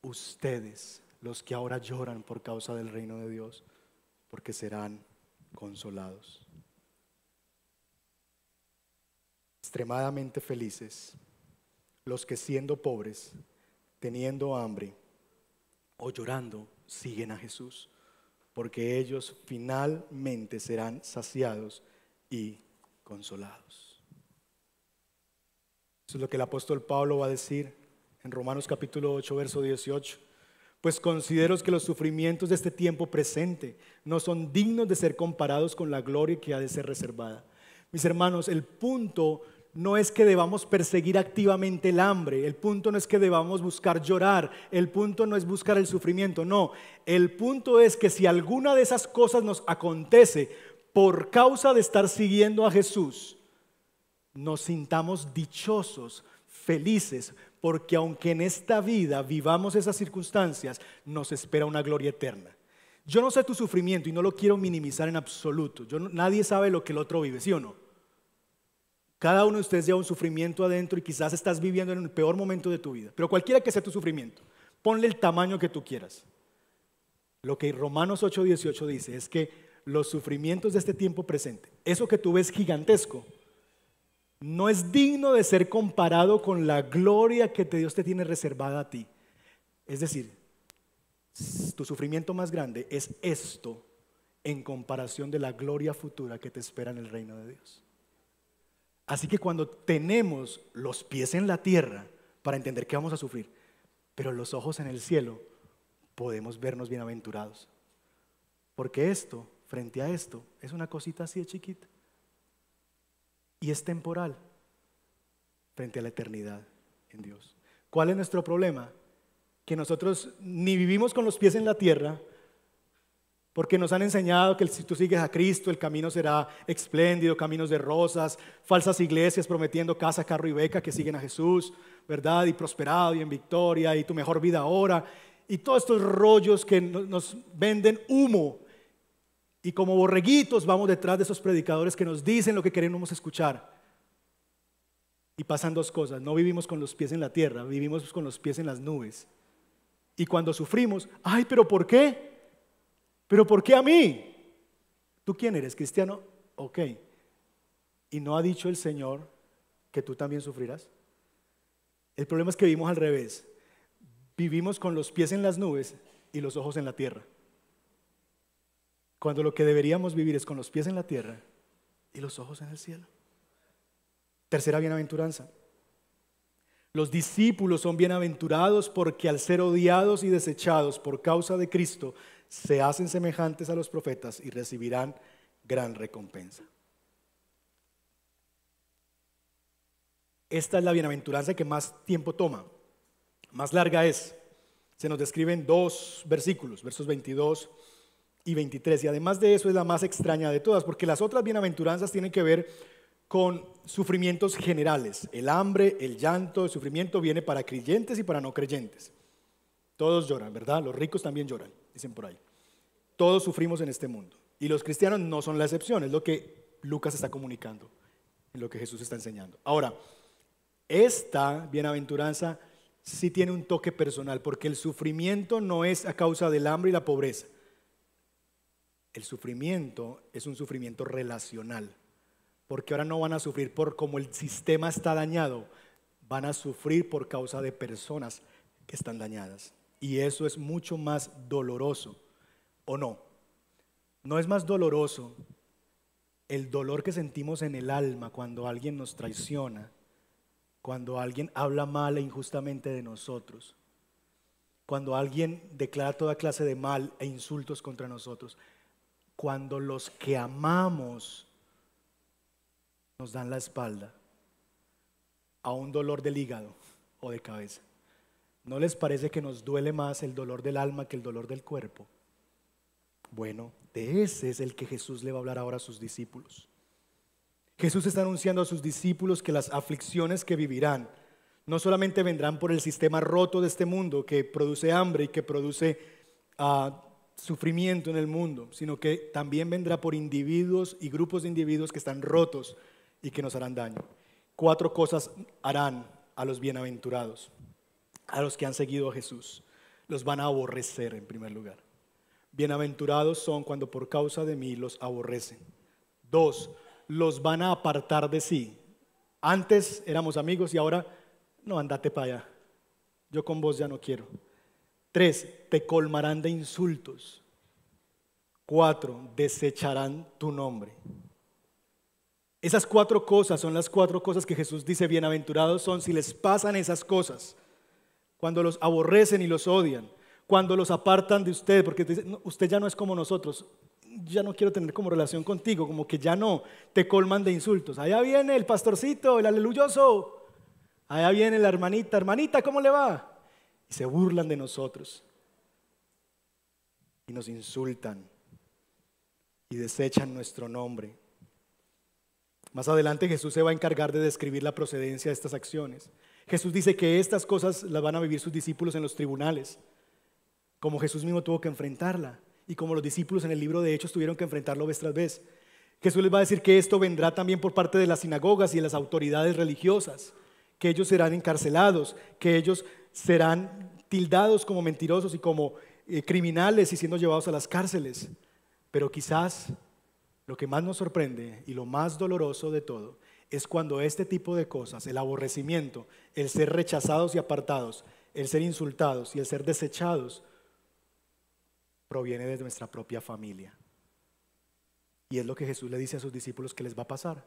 [SPEAKER 1] ustedes, los que ahora lloran por causa del reino de Dios, porque serán consolados. Extremadamente felices los que siendo pobres, teniendo hambre o llorando, siguen a Jesús, porque ellos finalmente serán saciados y consolados. Eso es lo que el apóstol Pablo va a decir en Romanos capítulo 8, verso 18. Pues considero que los sufrimientos de este tiempo presente no son dignos de ser comparados con la gloria que ha de ser reservada. Mis hermanos, el punto no es que debamos perseguir activamente el hambre, el punto no es que debamos buscar llorar, el punto no es buscar el sufrimiento, no, el punto es que si alguna de esas cosas nos acontece por causa de estar siguiendo a Jesús, nos sintamos dichosos, felices, porque aunque en esta vida vivamos esas circunstancias, nos espera una gloria eterna. Yo no sé tu sufrimiento y no lo quiero minimizar en absoluto. nadie sabe lo que el otro vive, ¿sí o no? Cada uno de ustedes lleva un sufrimiento adentro y quizás estás viviendo en el peor momento de tu vida. Pero cualquiera que sea tu sufrimiento, ponle el tamaño que tú quieras. Lo que Romanos 8:18 dice es que los sufrimientos de este tiempo presente, eso que tú ves gigantesco, no es digno de ser comparado con la gloria que Dios te tiene reservada a ti. Es decir, tu sufrimiento más grande es esto en comparación de la gloria futura que te espera en el reino de Dios. Así que cuando tenemos los pies en la tierra para entender que vamos a sufrir, pero los ojos en el cielo, podemos vernos bienaventurados. Porque esto, frente a esto, es una cosita así de chiquita. Y es temporal frente a la eternidad en Dios. ¿Cuál es nuestro problema? Que nosotros ni vivimos con los pies en la tierra, porque nos han enseñado que si tú sigues a Cristo, el camino será espléndido, caminos de rosas, falsas iglesias prometiendo casa, carro y beca que siguen a Jesús, ¿verdad? Y prosperado y en victoria y tu mejor vida ahora. Y todos estos rollos que nos venden humo. Y como borreguitos vamos detrás de esos predicadores que nos dicen lo que queremos escuchar. Y pasan dos cosas. No vivimos con los pies en la tierra, vivimos con los pies en las nubes. Y cuando sufrimos, ay, pero ¿por qué? ¿Pero por qué a mí? ¿Tú quién eres? ¿Cristiano? Ok. ¿Y no ha dicho el Señor que tú también sufrirás? El problema es que vivimos al revés. Vivimos con los pies en las nubes y los ojos en la tierra. Cuando lo que deberíamos vivir es con los pies en la tierra y los ojos en el cielo. Tercera bienaventuranza. Los discípulos son bienaventurados porque al ser odiados y desechados por causa de Cristo, se hacen semejantes a los profetas y recibirán gran recompensa. Esta es la bienaventuranza que más tiempo toma, más larga es. Se nos describen dos versículos, versos 22 y 23. Y además de eso es la más extraña de todas, porque las otras bienaventuranzas tienen que ver con sufrimientos generales. El hambre, el llanto, el sufrimiento viene para creyentes y para no creyentes. Todos lloran, ¿verdad? Los ricos también lloran, dicen por ahí. Todos sufrimos en este mundo. Y los cristianos no son la excepción, es lo que Lucas está comunicando, en lo que Jesús está enseñando. Ahora, esta bienaventuranza sí tiene un toque personal, porque el sufrimiento no es a causa del hambre y la pobreza. El sufrimiento es un sufrimiento relacional, porque ahora no van a sufrir por como el sistema está dañado, van a sufrir por causa de personas que están dañadas. Y eso es mucho más doloroso, ¿o no? ¿No es más doloroso el dolor que sentimos en el alma cuando alguien nos traiciona, cuando alguien habla mal e injustamente de nosotros, cuando alguien declara toda clase de mal e insultos contra nosotros, cuando los que amamos nos dan la espalda a un dolor del hígado o de cabeza? ¿No les parece que nos duele más el dolor del alma que el dolor del cuerpo? Bueno, de ese es el que Jesús le va a hablar ahora a sus discípulos. Jesús está anunciando a sus discípulos que las aflicciones que vivirán no solamente vendrán por el sistema roto de este mundo que produce hambre y que produce ah, sufrimiento en el mundo, sino que también vendrá por individuos y grupos de individuos que están rotos y que nos harán daño. Cuatro cosas harán a los bienaventurados a los que han seguido a Jesús. Los van a aborrecer en primer lugar. Bienaventurados son cuando por causa de mí los aborrecen. Dos, los van a apartar de sí. Antes éramos amigos y ahora, no, andate para allá. Yo con vos ya no quiero. Tres, te colmarán de insultos. Cuatro, desecharán tu nombre. Esas cuatro cosas son las cuatro cosas que Jesús dice, bienaventurados son si les pasan esas cosas cuando los aborrecen y los odian, cuando los apartan de usted, porque usted ya no es como nosotros, ya no quiero tener como relación contigo, como que ya no te colman de insultos. Allá viene el pastorcito, el aleluyoso, allá viene la hermanita, hermanita, ¿cómo le va? Y se burlan de nosotros y nos insultan y desechan nuestro nombre. Más adelante Jesús se va a encargar de describir la procedencia de estas acciones. Jesús dice que estas cosas las van a vivir sus discípulos en los tribunales, como Jesús mismo tuvo que enfrentarla y como los discípulos en el libro de Hechos tuvieron que enfrentarlo vez tras vez. Jesús les va a decir que esto vendrá también por parte de las sinagogas y de las autoridades religiosas, que ellos serán encarcelados, que ellos serán tildados como mentirosos y como eh, criminales y siendo llevados a las cárceles. Pero quizás lo que más nos sorprende y lo más doloroso de todo es cuando este tipo de cosas, el aborrecimiento, el ser rechazados y apartados, el ser insultados y el ser desechados, proviene de nuestra propia familia. Y es lo que Jesús le dice a sus discípulos que les va a pasar.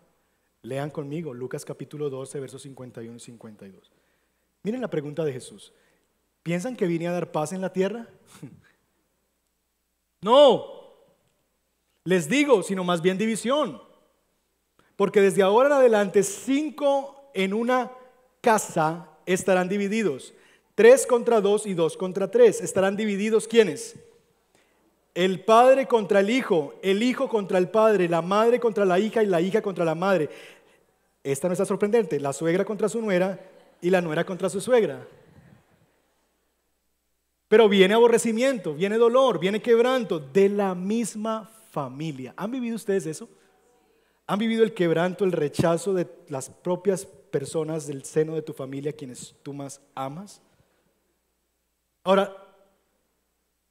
[SPEAKER 1] Lean conmigo Lucas capítulo 12, versos 51 y 52. Miren la pregunta de Jesús. ¿Piensan que vine a dar paz en la tierra? no, les digo, sino más bien división. Porque desde ahora en adelante cinco en una casa estarán divididos. Tres contra dos y dos contra tres. Estarán divididos ¿quiénes? El padre contra el hijo, el hijo contra el padre, la madre contra la hija y la hija contra la madre. Esta no está sorprendente. La suegra contra su nuera y la nuera contra su suegra. Pero viene aborrecimiento, viene dolor, viene quebranto de la misma familia. ¿Han vivido ustedes eso? ¿Han vivido el quebranto, el rechazo de las propias personas del seno de tu familia, quienes tú más amas? Ahora,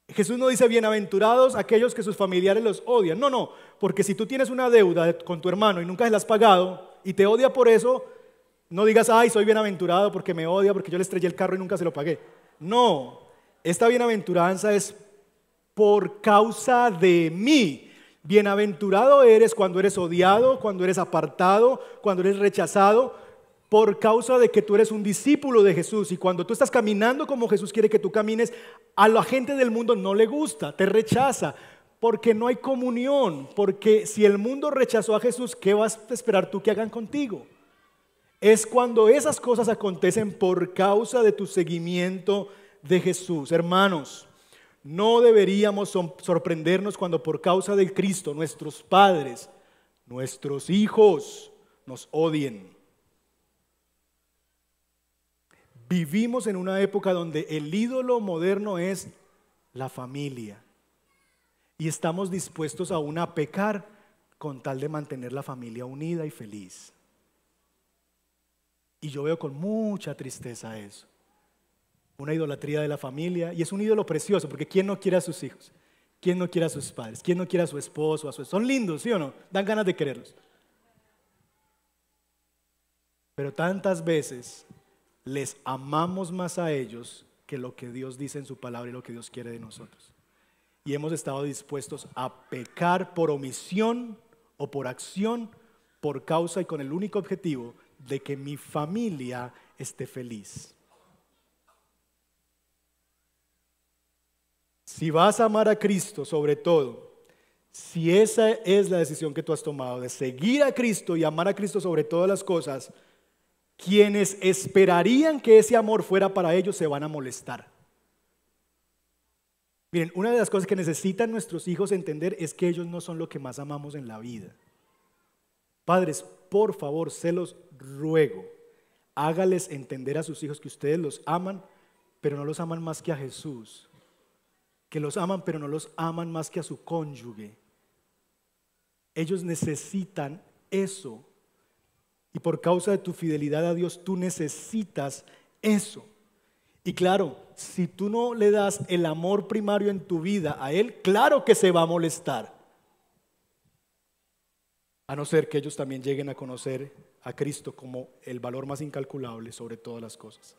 [SPEAKER 1] Jesús no dice bienaventurados aquellos que sus familiares los odian. No, no, porque si tú tienes una deuda con tu hermano y nunca se la has pagado y te odia por eso, no digas, ay, soy bienaventurado porque me odia, porque yo le estrellé el carro y nunca se lo pagué. No, esta bienaventuranza es por causa de mí. Bienaventurado eres cuando eres odiado, cuando eres apartado, cuando eres rechazado, por causa de que tú eres un discípulo de Jesús. Y cuando tú estás caminando como Jesús quiere que tú camines, a la gente del mundo no le gusta, te rechaza, porque no hay comunión, porque si el mundo rechazó a Jesús, ¿qué vas a esperar tú que hagan contigo? Es cuando esas cosas acontecen por causa de tu seguimiento de Jesús. Hermanos, no deberíamos sorprendernos cuando por causa de Cristo nuestros padres, nuestros hijos nos odien. Vivimos en una época donde el ídolo moderno es la familia y estamos dispuestos aún a pecar con tal de mantener la familia unida y feliz. Y yo veo con mucha tristeza eso una idolatría de la familia y es un ídolo precioso porque ¿quién no quiere a sus hijos? ¿Quién no quiere a sus padres? ¿Quién no quiere a su esposo? A su... Son lindos, ¿sí o no? Dan ganas de quererlos. Pero tantas veces les amamos más a ellos que lo que Dios dice en su palabra y lo que Dios quiere de nosotros. Y hemos estado dispuestos a pecar por omisión o por acción, por causa y con el único objetivo de que mi familia esté feliz. Si vas a amar a Cristo sobre todo, si esa es la decisión que tú has tomado de seguir a Cristo y amar a Cristo sobre todas las cosas, quienes esperarían que ese amor fuera para ellos se van a molestar. Miren, una de las cosas que necesitan nuestros hijos entender es que ellos no son lo que más amamos en la vida. Padres, por favor, se los ruego, hágales entender a sus hijos que ustedes los aman, pero no los aman más que a Jesús que los aman pero no los aman más que a su cónyuge. Ellos necesitan eso. Y por causa de tu fidelidad a Dios, tú necesitas eso. Y claro, si tú no le das el amor primario en tu vida a Él, claro que se va a molestar. A no ser que ellos también lleguen a conocer a Cristo como el valor más incalculable sobre todas las cosas.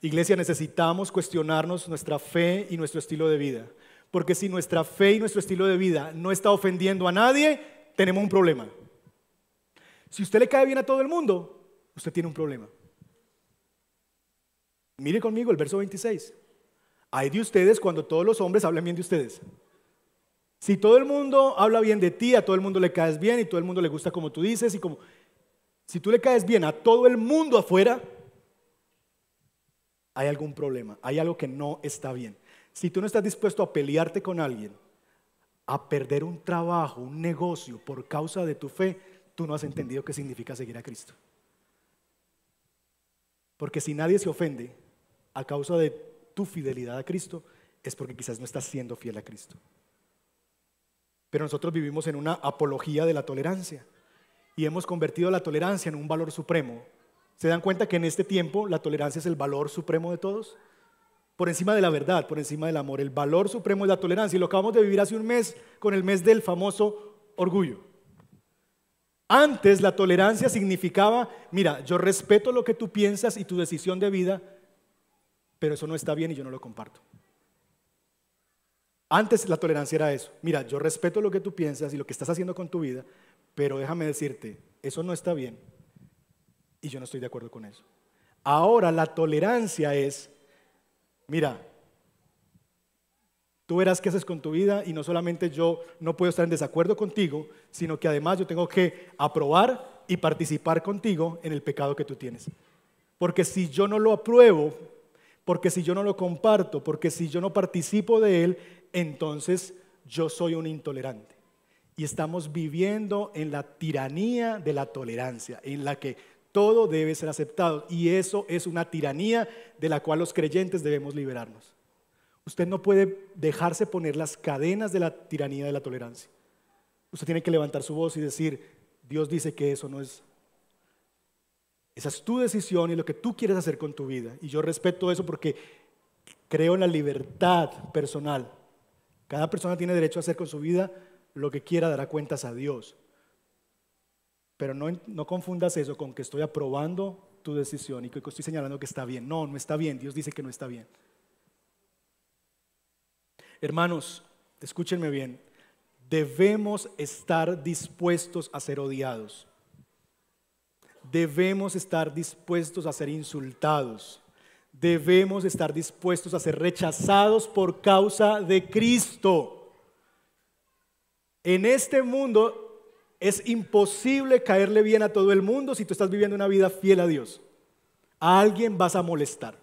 [SPEAKER 1] Iglesia, necesitamos cuestionarnos nuestra fe y nuestro estilo de vida. Porque si nuestra fe y nuestro estilo de vida no está ofendiendo a nadie, tenemos un problema. Si usted le cae bien a todo el mundo, usted tiene un problema. Mire conmigo el verso 26. Hay de ustedes cuando todos los hombres hablan bien de ustedes. Si todo el mundo habla bien de ti, a todo el mundo le caes bien y todo el mundo le gusta como tú dices y como si tú le caes bien a todo el mundo afuera, hay algún problema, hay algo que no está bien. Si tú no estás dispuesto a pelearte con alguien, a perder un trabajo, un negocio por causa de tu fe, tú no has entendido qué significa seguir a Cristo. Porque si nadie se ofende a causa de tu fidelidad a Cristo, es porque quizás no estás siendo fiel a Cristo. Pero nosotros vivimos en una apología de la tolerancia y hemos convertido la tolerancia en un valor supremo. ¿Se dan cuenta que en este tiempo la tolerancia es el valor supremo de todos? Por encima de la verdad, por encima del amor. El valor supremo es la tolerancia. Y lo acabamos de vivir hace un mes con el mes del famoso orgullo. Antes la tolerancia significaba, mira, yo respeto lo que tú piensas y tu decisión de vida, pero eso no está bien y yo no lo comparto. Antes la tolerancia era eso. Mira, yo respeto lo que tú piensas y lo que estás haciendo con tu vida, pero déjame decirte, eso no está bien y yo no estoy de acuerdo con eso. Ahora la tolerancia es, mira, tú verás qué haces con tu vida y no solamente yo no puedo estar en desacuerdo contigo, sino que además yo tengo que aprobar y participar contigo en el pecado que tú tienes. Porque si yo no lo apruebo, porque si yo no lo comparto, porque si yo no participo de él, entonces yo soy un intolerante. Y estamos viviendo en la tiranía de la tolerancia, en la que todo debe ser aceptado. Y eso es una tiranía de la cual los creyentes debemos liberarnos. Usted no puede dejarse poner las cadenas de la tiranía de la tolerancia. Usted tiene que levantar su voz y decir, Dios dice que eso no es... Esa es tu decisión y lo que tú quieres hacer con tu vida. Y yo respeto eso porque creo en la libertad personal. Cada persona tiene derecho a hacer con su vida lo que quiera, dará cuentas a Dios. Pero no, no confundas eso con que estoy aprobando tu decisión y que estoy señalando que está bien. No, no está bien. Dios dice que no está bien. Hermanos, escúchenme bien. Debemos estar dispuestos a ser odiados. Debemos estar dispuestos a ser insultados debemos estar dispuestos a ser rechazados por causa de Cristo. En este mundo es imposible caerle bien a todo el mundo si tú estás viviendo una vida fiel a Dios. A alguien vas a molestar.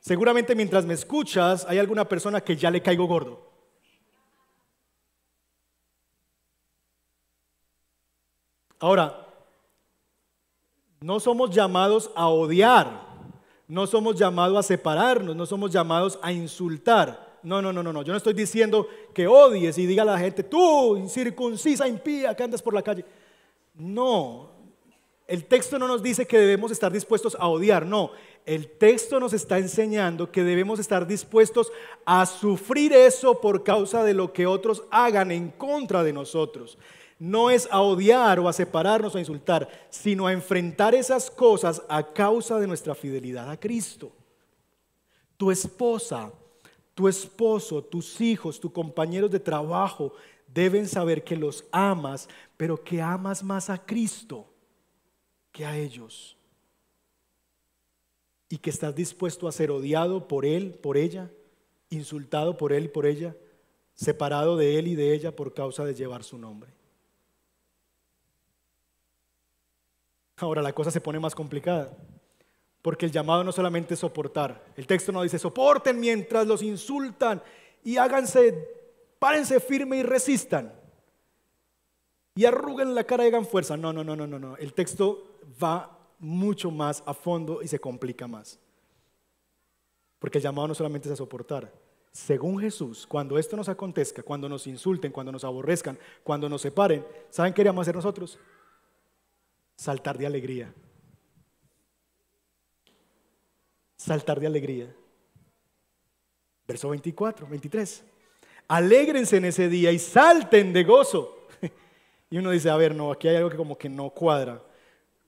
[SPEAKER 1] Seguramente mientras me escuchas hay alguna persona que ya le caigo gordo. Ahora, no somos llamados a odiar, no somos llamados a separarnos, no somos llamados a insultar. No, no, no, no, no. Yo no estoy diciendo que odies y diga a la gente, tú, incircuncisa, impía, que andas por la calle. No, el texto no nos dice que debemos estar dispuestos a odiar, no. El texto nos está enseñando que debemos estar dispuestos a sufrir eso por causa de lo que otros hagan en contra de nosotros no es a odiar o a separarnos o a insultar, sino a enfrentar esas cosas a causa de nuestra fidelidad a Cristo. Tu esposa, tu esposo, tus hijos, tus compañeros de trabajo deben saber que los amas, pero que amas más a Cristo que a ellos. Y que estás dispuesto a ser odiado por Él, por ella, insultado por Él y por ella, separado de Él y de ella por causa de llevar su nombre. Ahora la cosa se pone más complicada, porque el llamado no solamente es soportar. El texto no dice soporten mientras los insultan y háganse, párense firme y resistan. Y arruguen la cara y hagan fuerza. No, no, no, no, no, no. El texto va mucho más a fondo y se complica más. Porque el llamado no solamente es a soportar. Según Jesús, cuando esto nos acontezca, cuando nos insulten, cuando nos aborrezcan, cuando nos separen, ¿saben qué queríamos hacer nosotros? saltar de alegría. Saltar de alegría. Verso 24, 23. Alégrense en ese día y salten de gozo. Y uno dice, a ver, no, aquí hay algo que como que no cuadra.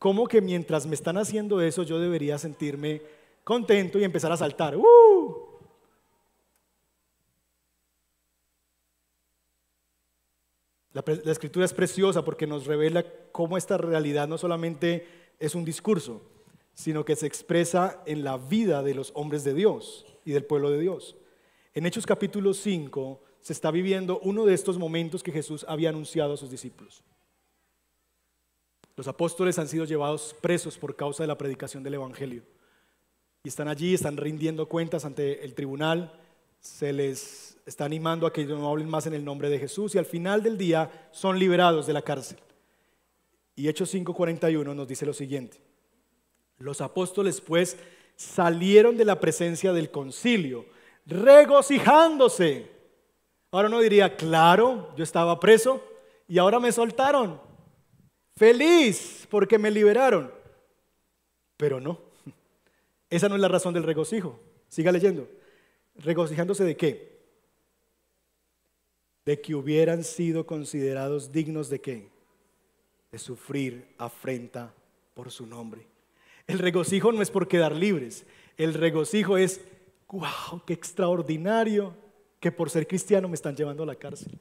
[SPEAKER 1] ¿Cómo que mientras me están haciendo eso yo debería sentirme contento y empezar a saltar? ¡Uh! La, escritura es preciosa porque nos revela cómo esta realidad no solamente es un discurso, sino que se expresa en la vida de los hombres de Dios y del pueblo de Dios. En Hechos capítulo 5 se está viviendo uno de estos momentos que Jesús había anunciado a sus discípulos. Los apóstoles han sido llevados presos por causa de la predicación del Evangelio. Y están allí, están rindiendo cuentas ante el tribunal, se les está animando a que no hablen más en el nombre de Jesús y al final del día son liberados de la cárcel. Y Hechos 5:41 nos dice lo siguiente. Los apóstoles pues salieron de la presencia del concilio, regocijándose. Ahora no diría, claro, yo estaba preso y ahora me soltaron. Feliz porque me liberaron. Pero no, esa no es la razón del regocijo. Siga leyendo. ¿Regocijándose de qué? De que hubieran sido considerados dignos de qué? De sufrir afrenta por su nombre. El regocijo no es por quedar libres. El regocijo es, wow, qué extraordinario que por ser cristiano me están llevando a la cárcel.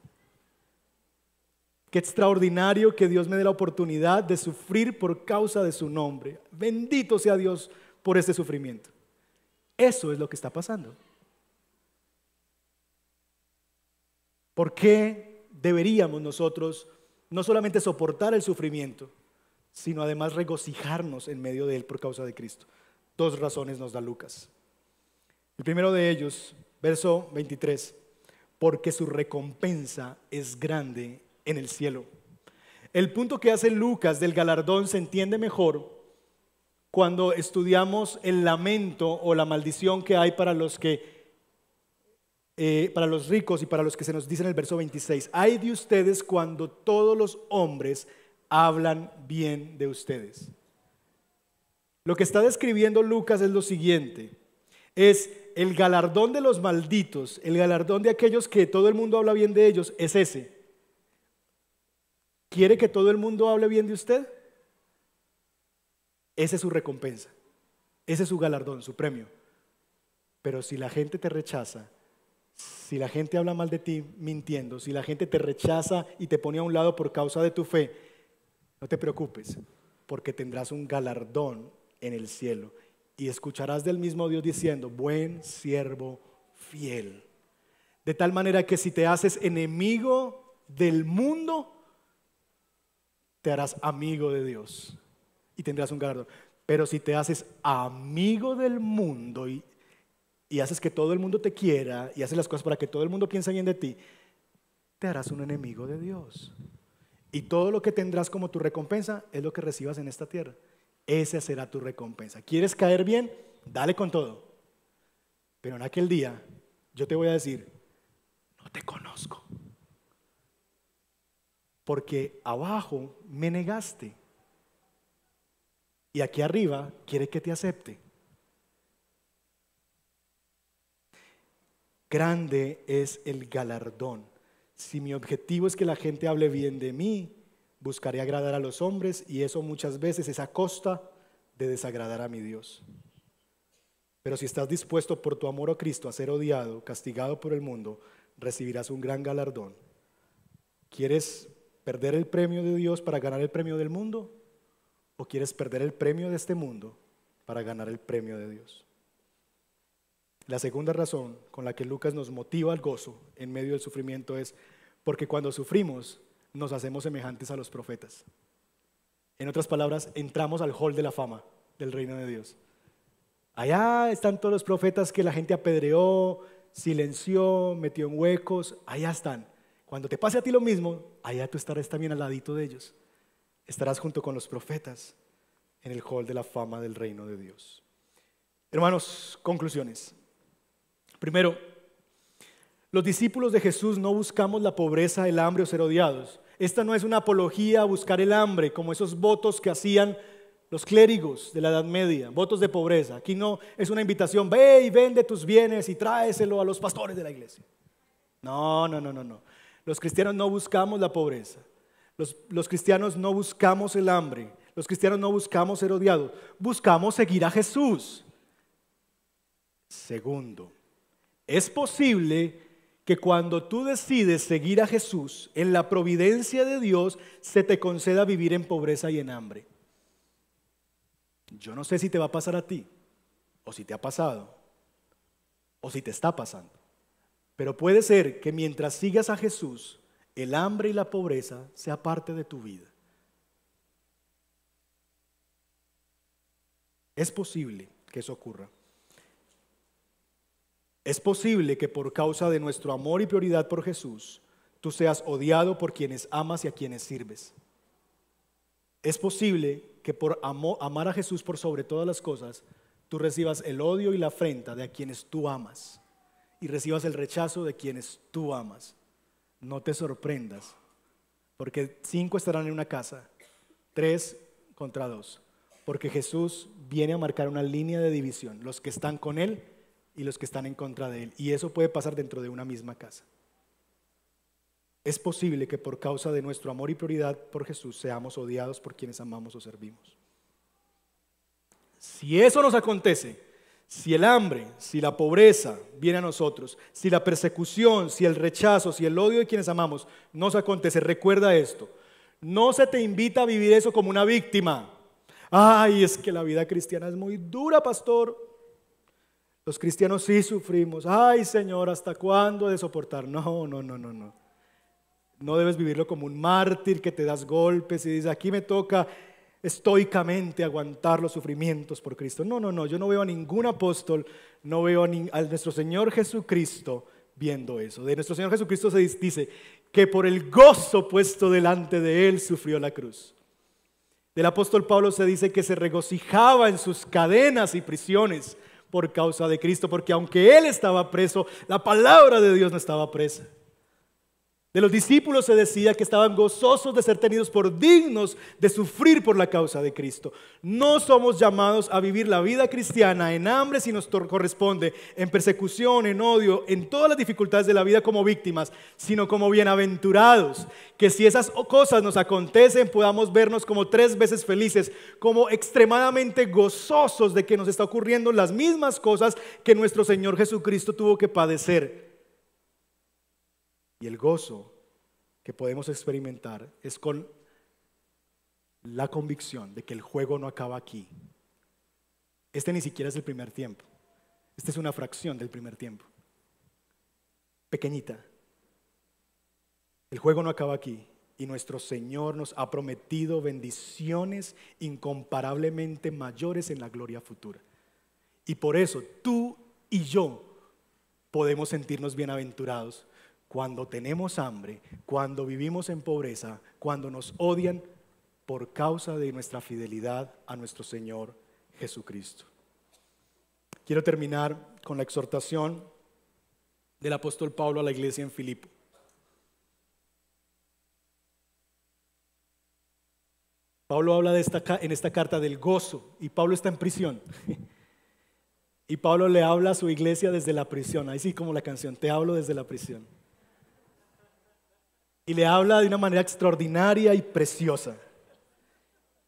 [SPEAKER 1] Qué extraordinario que Dios me dé la oportunidad de sufrir por causa de su nombre. Bendito sea Dios por este sufrimiento. Eso es lo que está pasando. ¿Por qué deberíamos nosotros no solamente soportar el sufrimiento, sino además regocijarnos en medio de él por causa de Cristo? Dos razones nos da Lucas. El primero de ellos, verso 23, porque su recompensa es grande en el cielo. El punto que hace Lucas del galardón se entiende mejor cuando estudiamos el lamento o la maldición que hay para los que eh, para los ricos y para los que se nos dice en el verso 26, hay de ustedes cuando todos los hombres hablan bien de ustedes. Lo que está describiendo Lucas es lo siguiente, es el galardón de los malditos, el galardón de aquellos que todo el mundo habla bien de ellos, es ese. ¿Quiere que todo el mundo hable bien de usted? Esa es su recompensa, ese es su galardón, su premio. Pero si la gente te rechaza, si la gente habla mal de ti mintiendo, si la gente te rechaza y te pone a un lado por causa de tu fe, no te preocupes, porque tendrás un galardón en el cielo y escucharás del mismo Dios diciendo, buen siervo fiel. De tal manera que si te haces enemigo del mundo, te harás amigo de Dios y tendrás un galardón. Pero si te haces amigo del mundo y y haces que todo el mundo te quiera y haces las cosas para que todo el mundo piense bien de ti, te harás un enemigo de Dios. Y todo lo que tendrás como tu recompensa es lo que recibas en esta tierra. Esa será tu recompensa. ¿Quieres caer bien? Dale con todo. Pero en aquel día yo te voy a decir, no te conozco. Porque abajo me negaste. Y aquí arriba quiere que te acepte. Grande es el galardón. Si mi objetivo es que la gente hable bien de mí, buscaré agradar a los hombres y eso muchas veces es a costa de desagradar a mi Dios. Pero si estás dispuesto por tu amor a Cristo a ser odiado, castigado por el mundo, recibirás un gran galardón. ¿Quieres perder el premio de Dios para ganar el premio del mundo? ¿O quieres perder el premio de este mundo para ganar el premio de Dios? La segunda razón con la que Lucas nos motiva al gozo en medio del sufrimiento es porque cuando sufrimos nos hacemos semejantes a los profetas. En otras palabras, entramos al hall de la fama del reino de Dios. Allá están todos los profetas que la gente apedreó, silenció, metió en huecos, allá están. Cuando te pase a ti lo mismo, allá tú estarás también al ladito de ellos. Estarás junto con los profetas en el hall de la fama del reino de Dios. Hermanos, conclusiones. Primero, los discípulos de Jesús no buscamos la pobreza, el hambre o ser odiados. Esta no es una apología a buscar el hambre, como esos votos que hacían los clérigos de la Edad Media, votos de pobreza. Aquí no es una invitación, ve y vende tus bienes y tráeselo a los pastores de la iglesia. No, no, no, no, no. Los cristianos no buscamos la pobreza. Los, los cristianos no buscamos el hambre. Los cristianos no buscamos ser odiados. Buscamos seguir a Jesús. Segundo, es posible que cuando tú decides seguir a Jesús, en la providencia de Dios se te conceda vivir en pobreza y en hambre. Yo no sé si te va a pasar a ti, o si te ha pasado, o si te está pasando. Pero puede ser que mientras sigas a Jesús, el hambre y la pobreza sea parte de tu vida. Es posible que eso ocurra. Es posible que por causa de nuestro amor y prioridad por Jesús, tú seas odiado por quienes amas y a quienes sirves. Es posible que por amar a Jesús por sobre todas las cosas, tú recibas el odio y la afrenta de a quienes tú amas y recibas el rechazo de quienes tú amas. No te sorprendas, porque cinco estarán en una casa, tres contra dos, porque Jesús viene a marcar una línea de división, los que están con Él y los que están en contra de Él, y eso puede pasar dentro de una misma casa. Es posible que por causa de nuestro amor y prioridad por Jesús seamos odiados por quienes amamos o servimos. Si eso nos acontece, si el hambre, si la pobreza viene a nosotros, si la persecución, si el rechazo, si el odio de quienes amamos nos acontece, recuerda esto. No se te invita a vivir eso como una víctima. Ay, es que la vida cristiana es muy dura, pastor. Los cristianos sí sufrimos. Ay, Señor, ¿hasta cuándo de soportar? No, no, no, no, no. No debes vivirlo como un mártir que te das golpes y dices, aquí me toca estoicamente aguantar los sufrimientos por Cristo. No, no, no, yo no veo a ningún apóstol, no veo a, nuestro Señor Jesucristo viendo eso. De nuestro Señor Jesucristo se dice que por el gozo puesto delante de él sufrió la cruz. Del apóstol Pablo se dice que se regocijaba en sus cadenas y prisiones por causa de Cristo, porque aunque él estaba preso, la palabra de Dios no estaba presa. De los discípulos se decía que estaban gozosos de ser tenidos por dignos de sufrir por la causa de Cristo. No somos llamados a vivir la vida cristiana en hambre si nos corresponde, en persecución, en odio, en todas las dificultades de la vida como víctimas, sino como bienaventurados. Que si esas cosas nos acontecen podamos vernos como tres veces felices, como extremadamente gozosos de que nos está ocurriendo las mismas cosas que nuestro Señor Jesucristo tuvo que padecer y el gozo que podemos experimentar es con la convicción de que el juego no acaba aquí. Este ni siquiera es el primer tiempo. Esta es una fracción del primer tiempo. Pequeñita. El juego no acaba aquí. Y nuestro Señor nos ha prometido bendiciones incomparablemente mayores en la gloria futura. Y por eso tú y yo podemos sentirnos bienaventurados cuando tenemos hambre, cuando vivimos en pobreza, cuando nos odian por causa de nuestra fidelidad a nuestro Señor Jesucristo. Quiero terminar con la exhortación del apóstol Pablo a la iglesia en Filipo. Pablo habla de esta, en esta carta del gozo y Pablo está en prisión. Y Pablo le habla a su iglesia desde la prisión, ahí sí como la canción, te hablo desde la prisión y le habla de una manera extraordinaria y preciosa.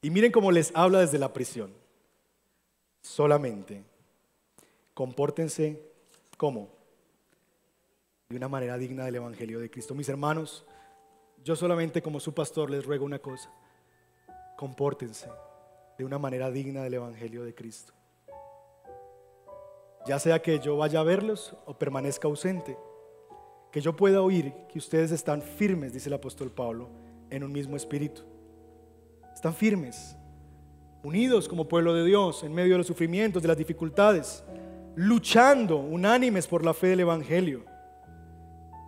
[SPEAKER 1] Y miren cómo les habla desde la prisión. Solamente compórtense como de una manera digna del Evangelio de Cristo. Mis hermanos, yo solamente como su pastor les ruego una cosa. Compórtense de una manera digna del Evangelio de Cristo. Ya sea que yo vaya a verlos o permanezca ausente que yo pueda oír que ustedes están firmes, dice el apóstol Pablo, en un mismo espíritu. Están firmes, unidos como pueblo de Dios en medio de los sufrimientos, de las dificultades, luchando unánimes por la fe del Evangelio.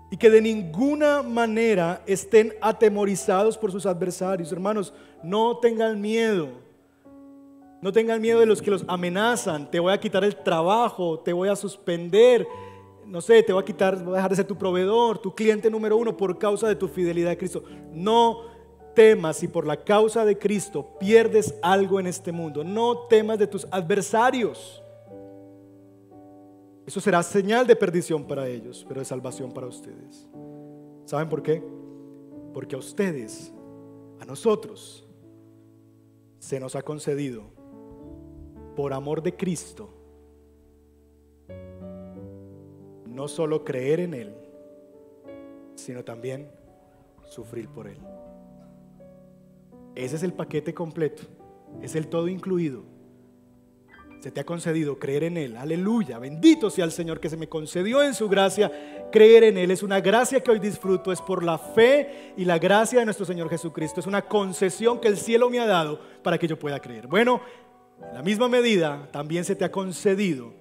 [SPEAKER 1] Y que de ninguna manera estén atemorizados por sus adversarios. Hermanos, no tengan miedo. No tengan miedo de los que los amenazan. Te voy a quitar el trabajo, te voy a suspender no sé, te va a quitar, va a dejar de ser tu proveedor, tu cliente número uno por causa de tu fidelidad a Cristo. No temas si por la causa de Cristo pierdes algo en este mundo. No temas de tus adversarios. Eso será señal de perdición para ellos, pero de salvación para ustedes. ¿Saben por qué? Porque a ustedes, a nosotros, se nos ha concedido, por amor de Cristo, no solo creer en Él, sino también sufrir por Él. Ese es el paquete completo, es el todo incluido. se te ha concedido creer en Él. Aleluya, bendito sea el Señor que se me concedió en su gracia creer en Él. Es una gracia que hoy disfruto, es por la fe y la gracia de nuestro Señor Jesucristo. Es una concesión que el cielo me ha dado para que yo pueda creer. Bueno, en la misma medida también se te ha concedido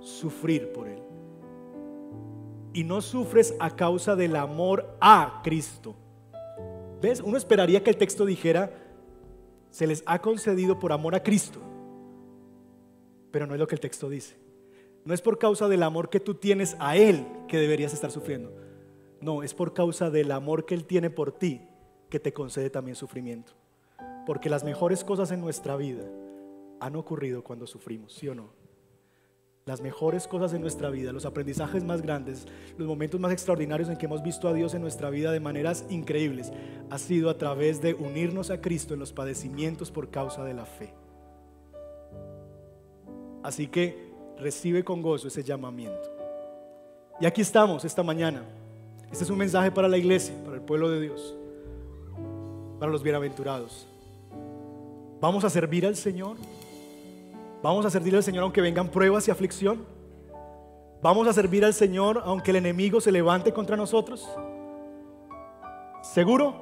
[SPEAKER 1] sufrir por Él. Y no sufres a causa del amor a Cristo. ¿Ves? Uno esperaría que el texto dijera, se les ha concedido por amor a Cristo pero no es lo que el texto dice. No es por causa del amor que tú tienes a Él que deberías estar sufriendo. No, es por causa del amor que Él tiene por ti que te concede también sufrimiento. Porque las mejores cosas en nuestra vida han ocurrido cuando sufrimos, ¿sí o no? Las mejores cosas en nuestra vida, los aprendizajes más grandes, los momentos más extraordinarios en que hemos visto a Dios en nuestra vida de maneras increíbles, ha sido a través de unirnos a Cristo en los padecimientos por causa de la fe. Así que recibe con gozo ese llamamiento. Y aquí estamos esta mañana. Este es un mensaje para la iglesia, para el pueblo de Dios, para los bienaventurados. Vamos a servir al Señor. Vamos a servir al Señor aunque vengan pruebas y aflicción. Vamos a servir al Señor aunque el enemigo se levante contra nosotros. ¿Seguro?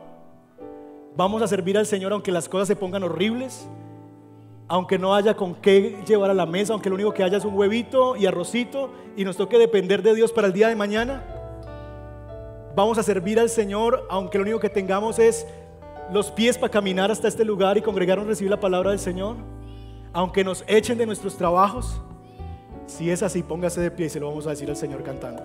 [SPEAKER 1] Vamos a servir al Señor aunque las cosas se pongan horribles, aunque no haya con qué llevar a la mesa, aunque lo único que haya es un huevito y arrocito y nos toque depender de Dios para el día de mañana. Vamos a servir al Señor, aunque lo único que tengamos es los pies para caminar hasta este lugar y congregarnos recibir la palabra del Señor. Aunque nos echen de nuestros trabajos. Si es así, póngase de pie y se lo vamos a decir al Señor cantando.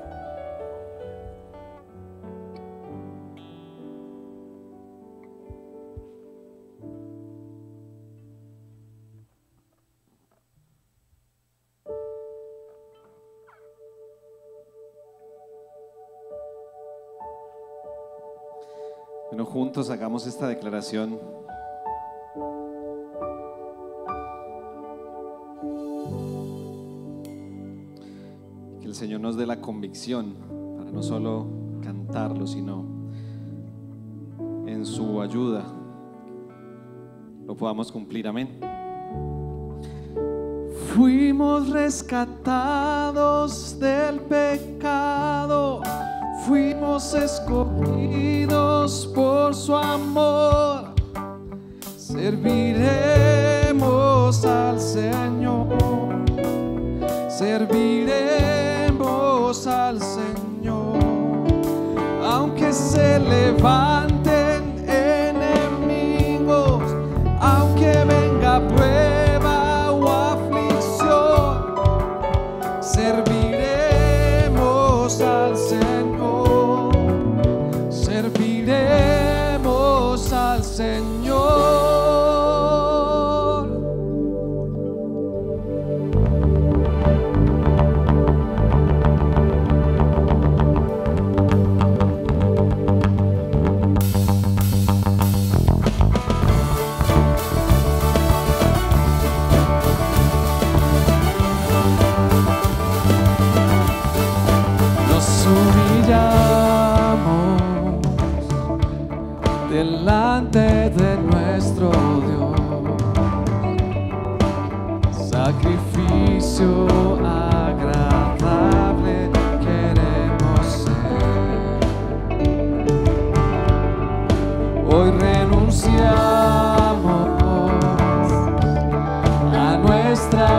[SPEAKER 2] juntos hagamos esta declaración. Señor nos dé la convicción para no solo cantarlo, sino en su ayuda lo podamos cumplir. Amén. Fuimos rescatados del pecado fuimos escogidos por su amor. Serviremos al Señor. Serviremos al Señor. Aunque se levanten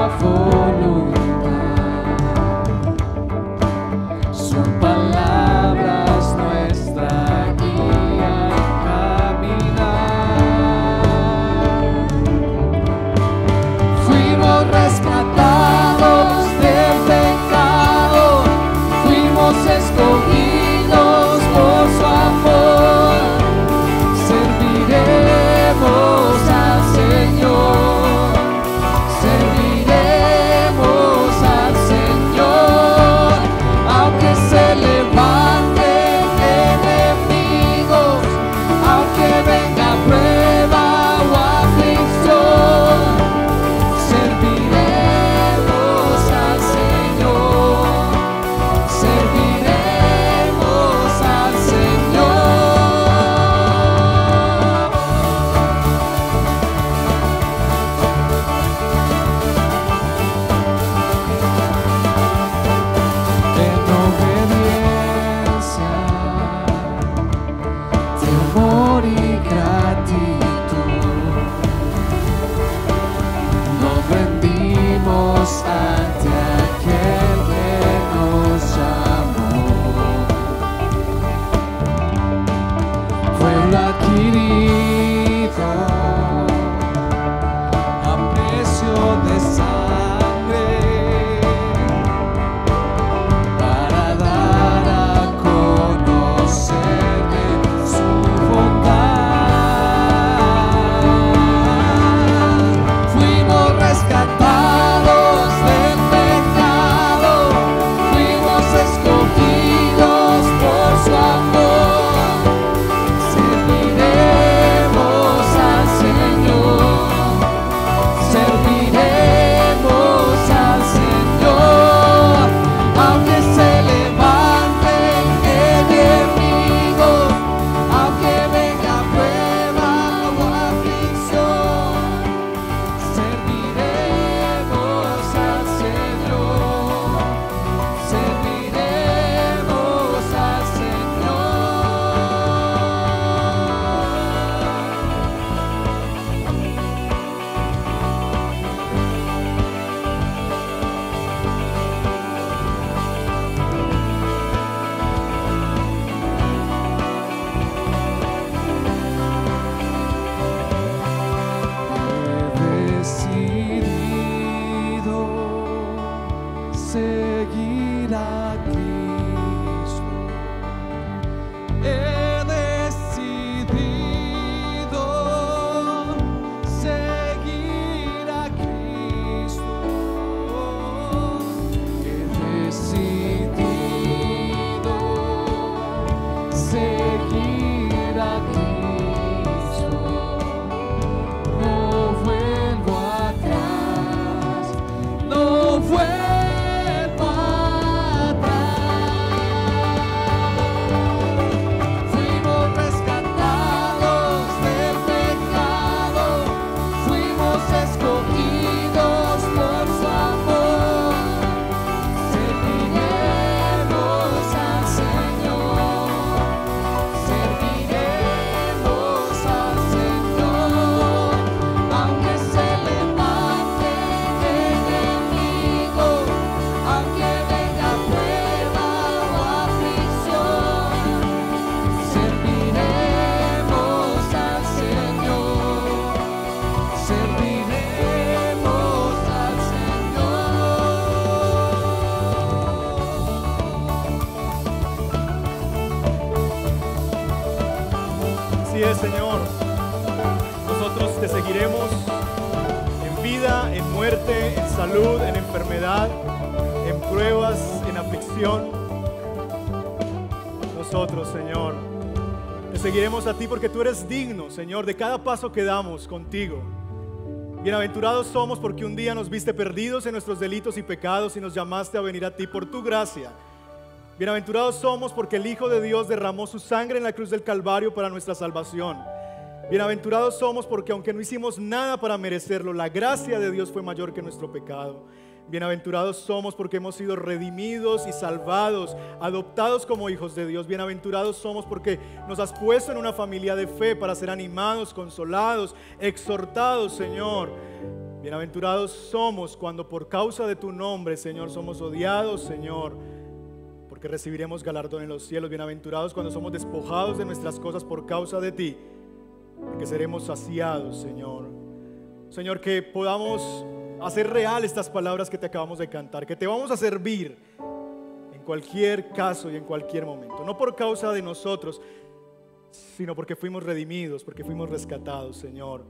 [SPEAKER 2] rescatados
[SPEAKER 1] a ti porque tú eres digno, Señor, de cada paso que damos contigo. Bienaventurados somos porque un día nos viste perdidos en nuestros delitos y pecados y nos llamaste a venir a ti por tu gracia. Bienaventurados somos porque el Hijo de Dios derramó su sangre en la cruz del Calvario para nuestra salvación. Bienaventurados somos porque aunque no hicimos nada para merecerlo, la gracia de Dios fue mayor que nuestro pecado. Bienaventurados somos porque hemos sido redimidos y salvados, adoptados como hijos de Dios. Bienaventurados somos porque nos has puesto en una familia de fe para ser animados, consolados, exhortados, Señor. Bienaventurados somos cuando por causa de tu nombre, Señor, somos odiados, Señor, porque recibiremos galardón en los cielos. Bienaventurados cuando somos despojados de nuestras cosas por causa de ti porque seremos saciados, Señor. Señor, que podamos hacer real estas palabras que te acabamos de cantar, que te vamos a servir en cualquier caso y en cualquier momento, no por causa de nosotros, sino porque fuimos redimidos, porque fuimos rescatados, Señor,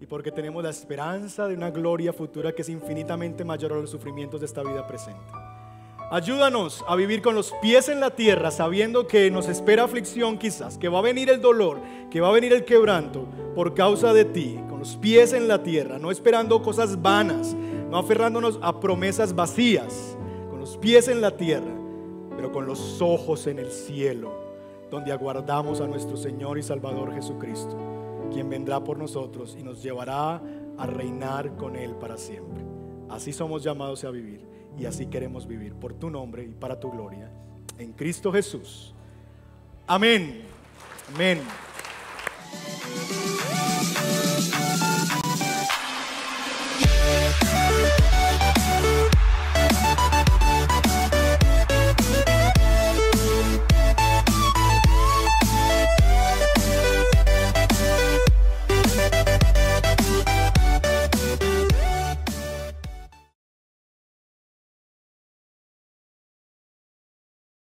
[SPEAKER 1] y porque tenemos la esperanza de una gloria futura que es infinitamente mayor a los sufrimientos de esta vida presente. Ayúdanos a vivir con los pies en la tierra, sabiendo que nos espera aflicción quizás, que va a venir el dolor, que va a venir el quebranto por causa de ti, con los pies en la tierra, no esperando cosas vanas, no aferrándonos a promesas vacías, con los pies en la tierra, pero con los ojos en el cielo, donde aguardamos a nuestro Señor y Salvador Jesucristo, quien vendrá por nosotros y nos llevará a reinar con Él para siempre. Así somos llamados a vivir y así queremos vivir por tu nombre y para tu gloria. En Cristo Jesús. Amén. Amén.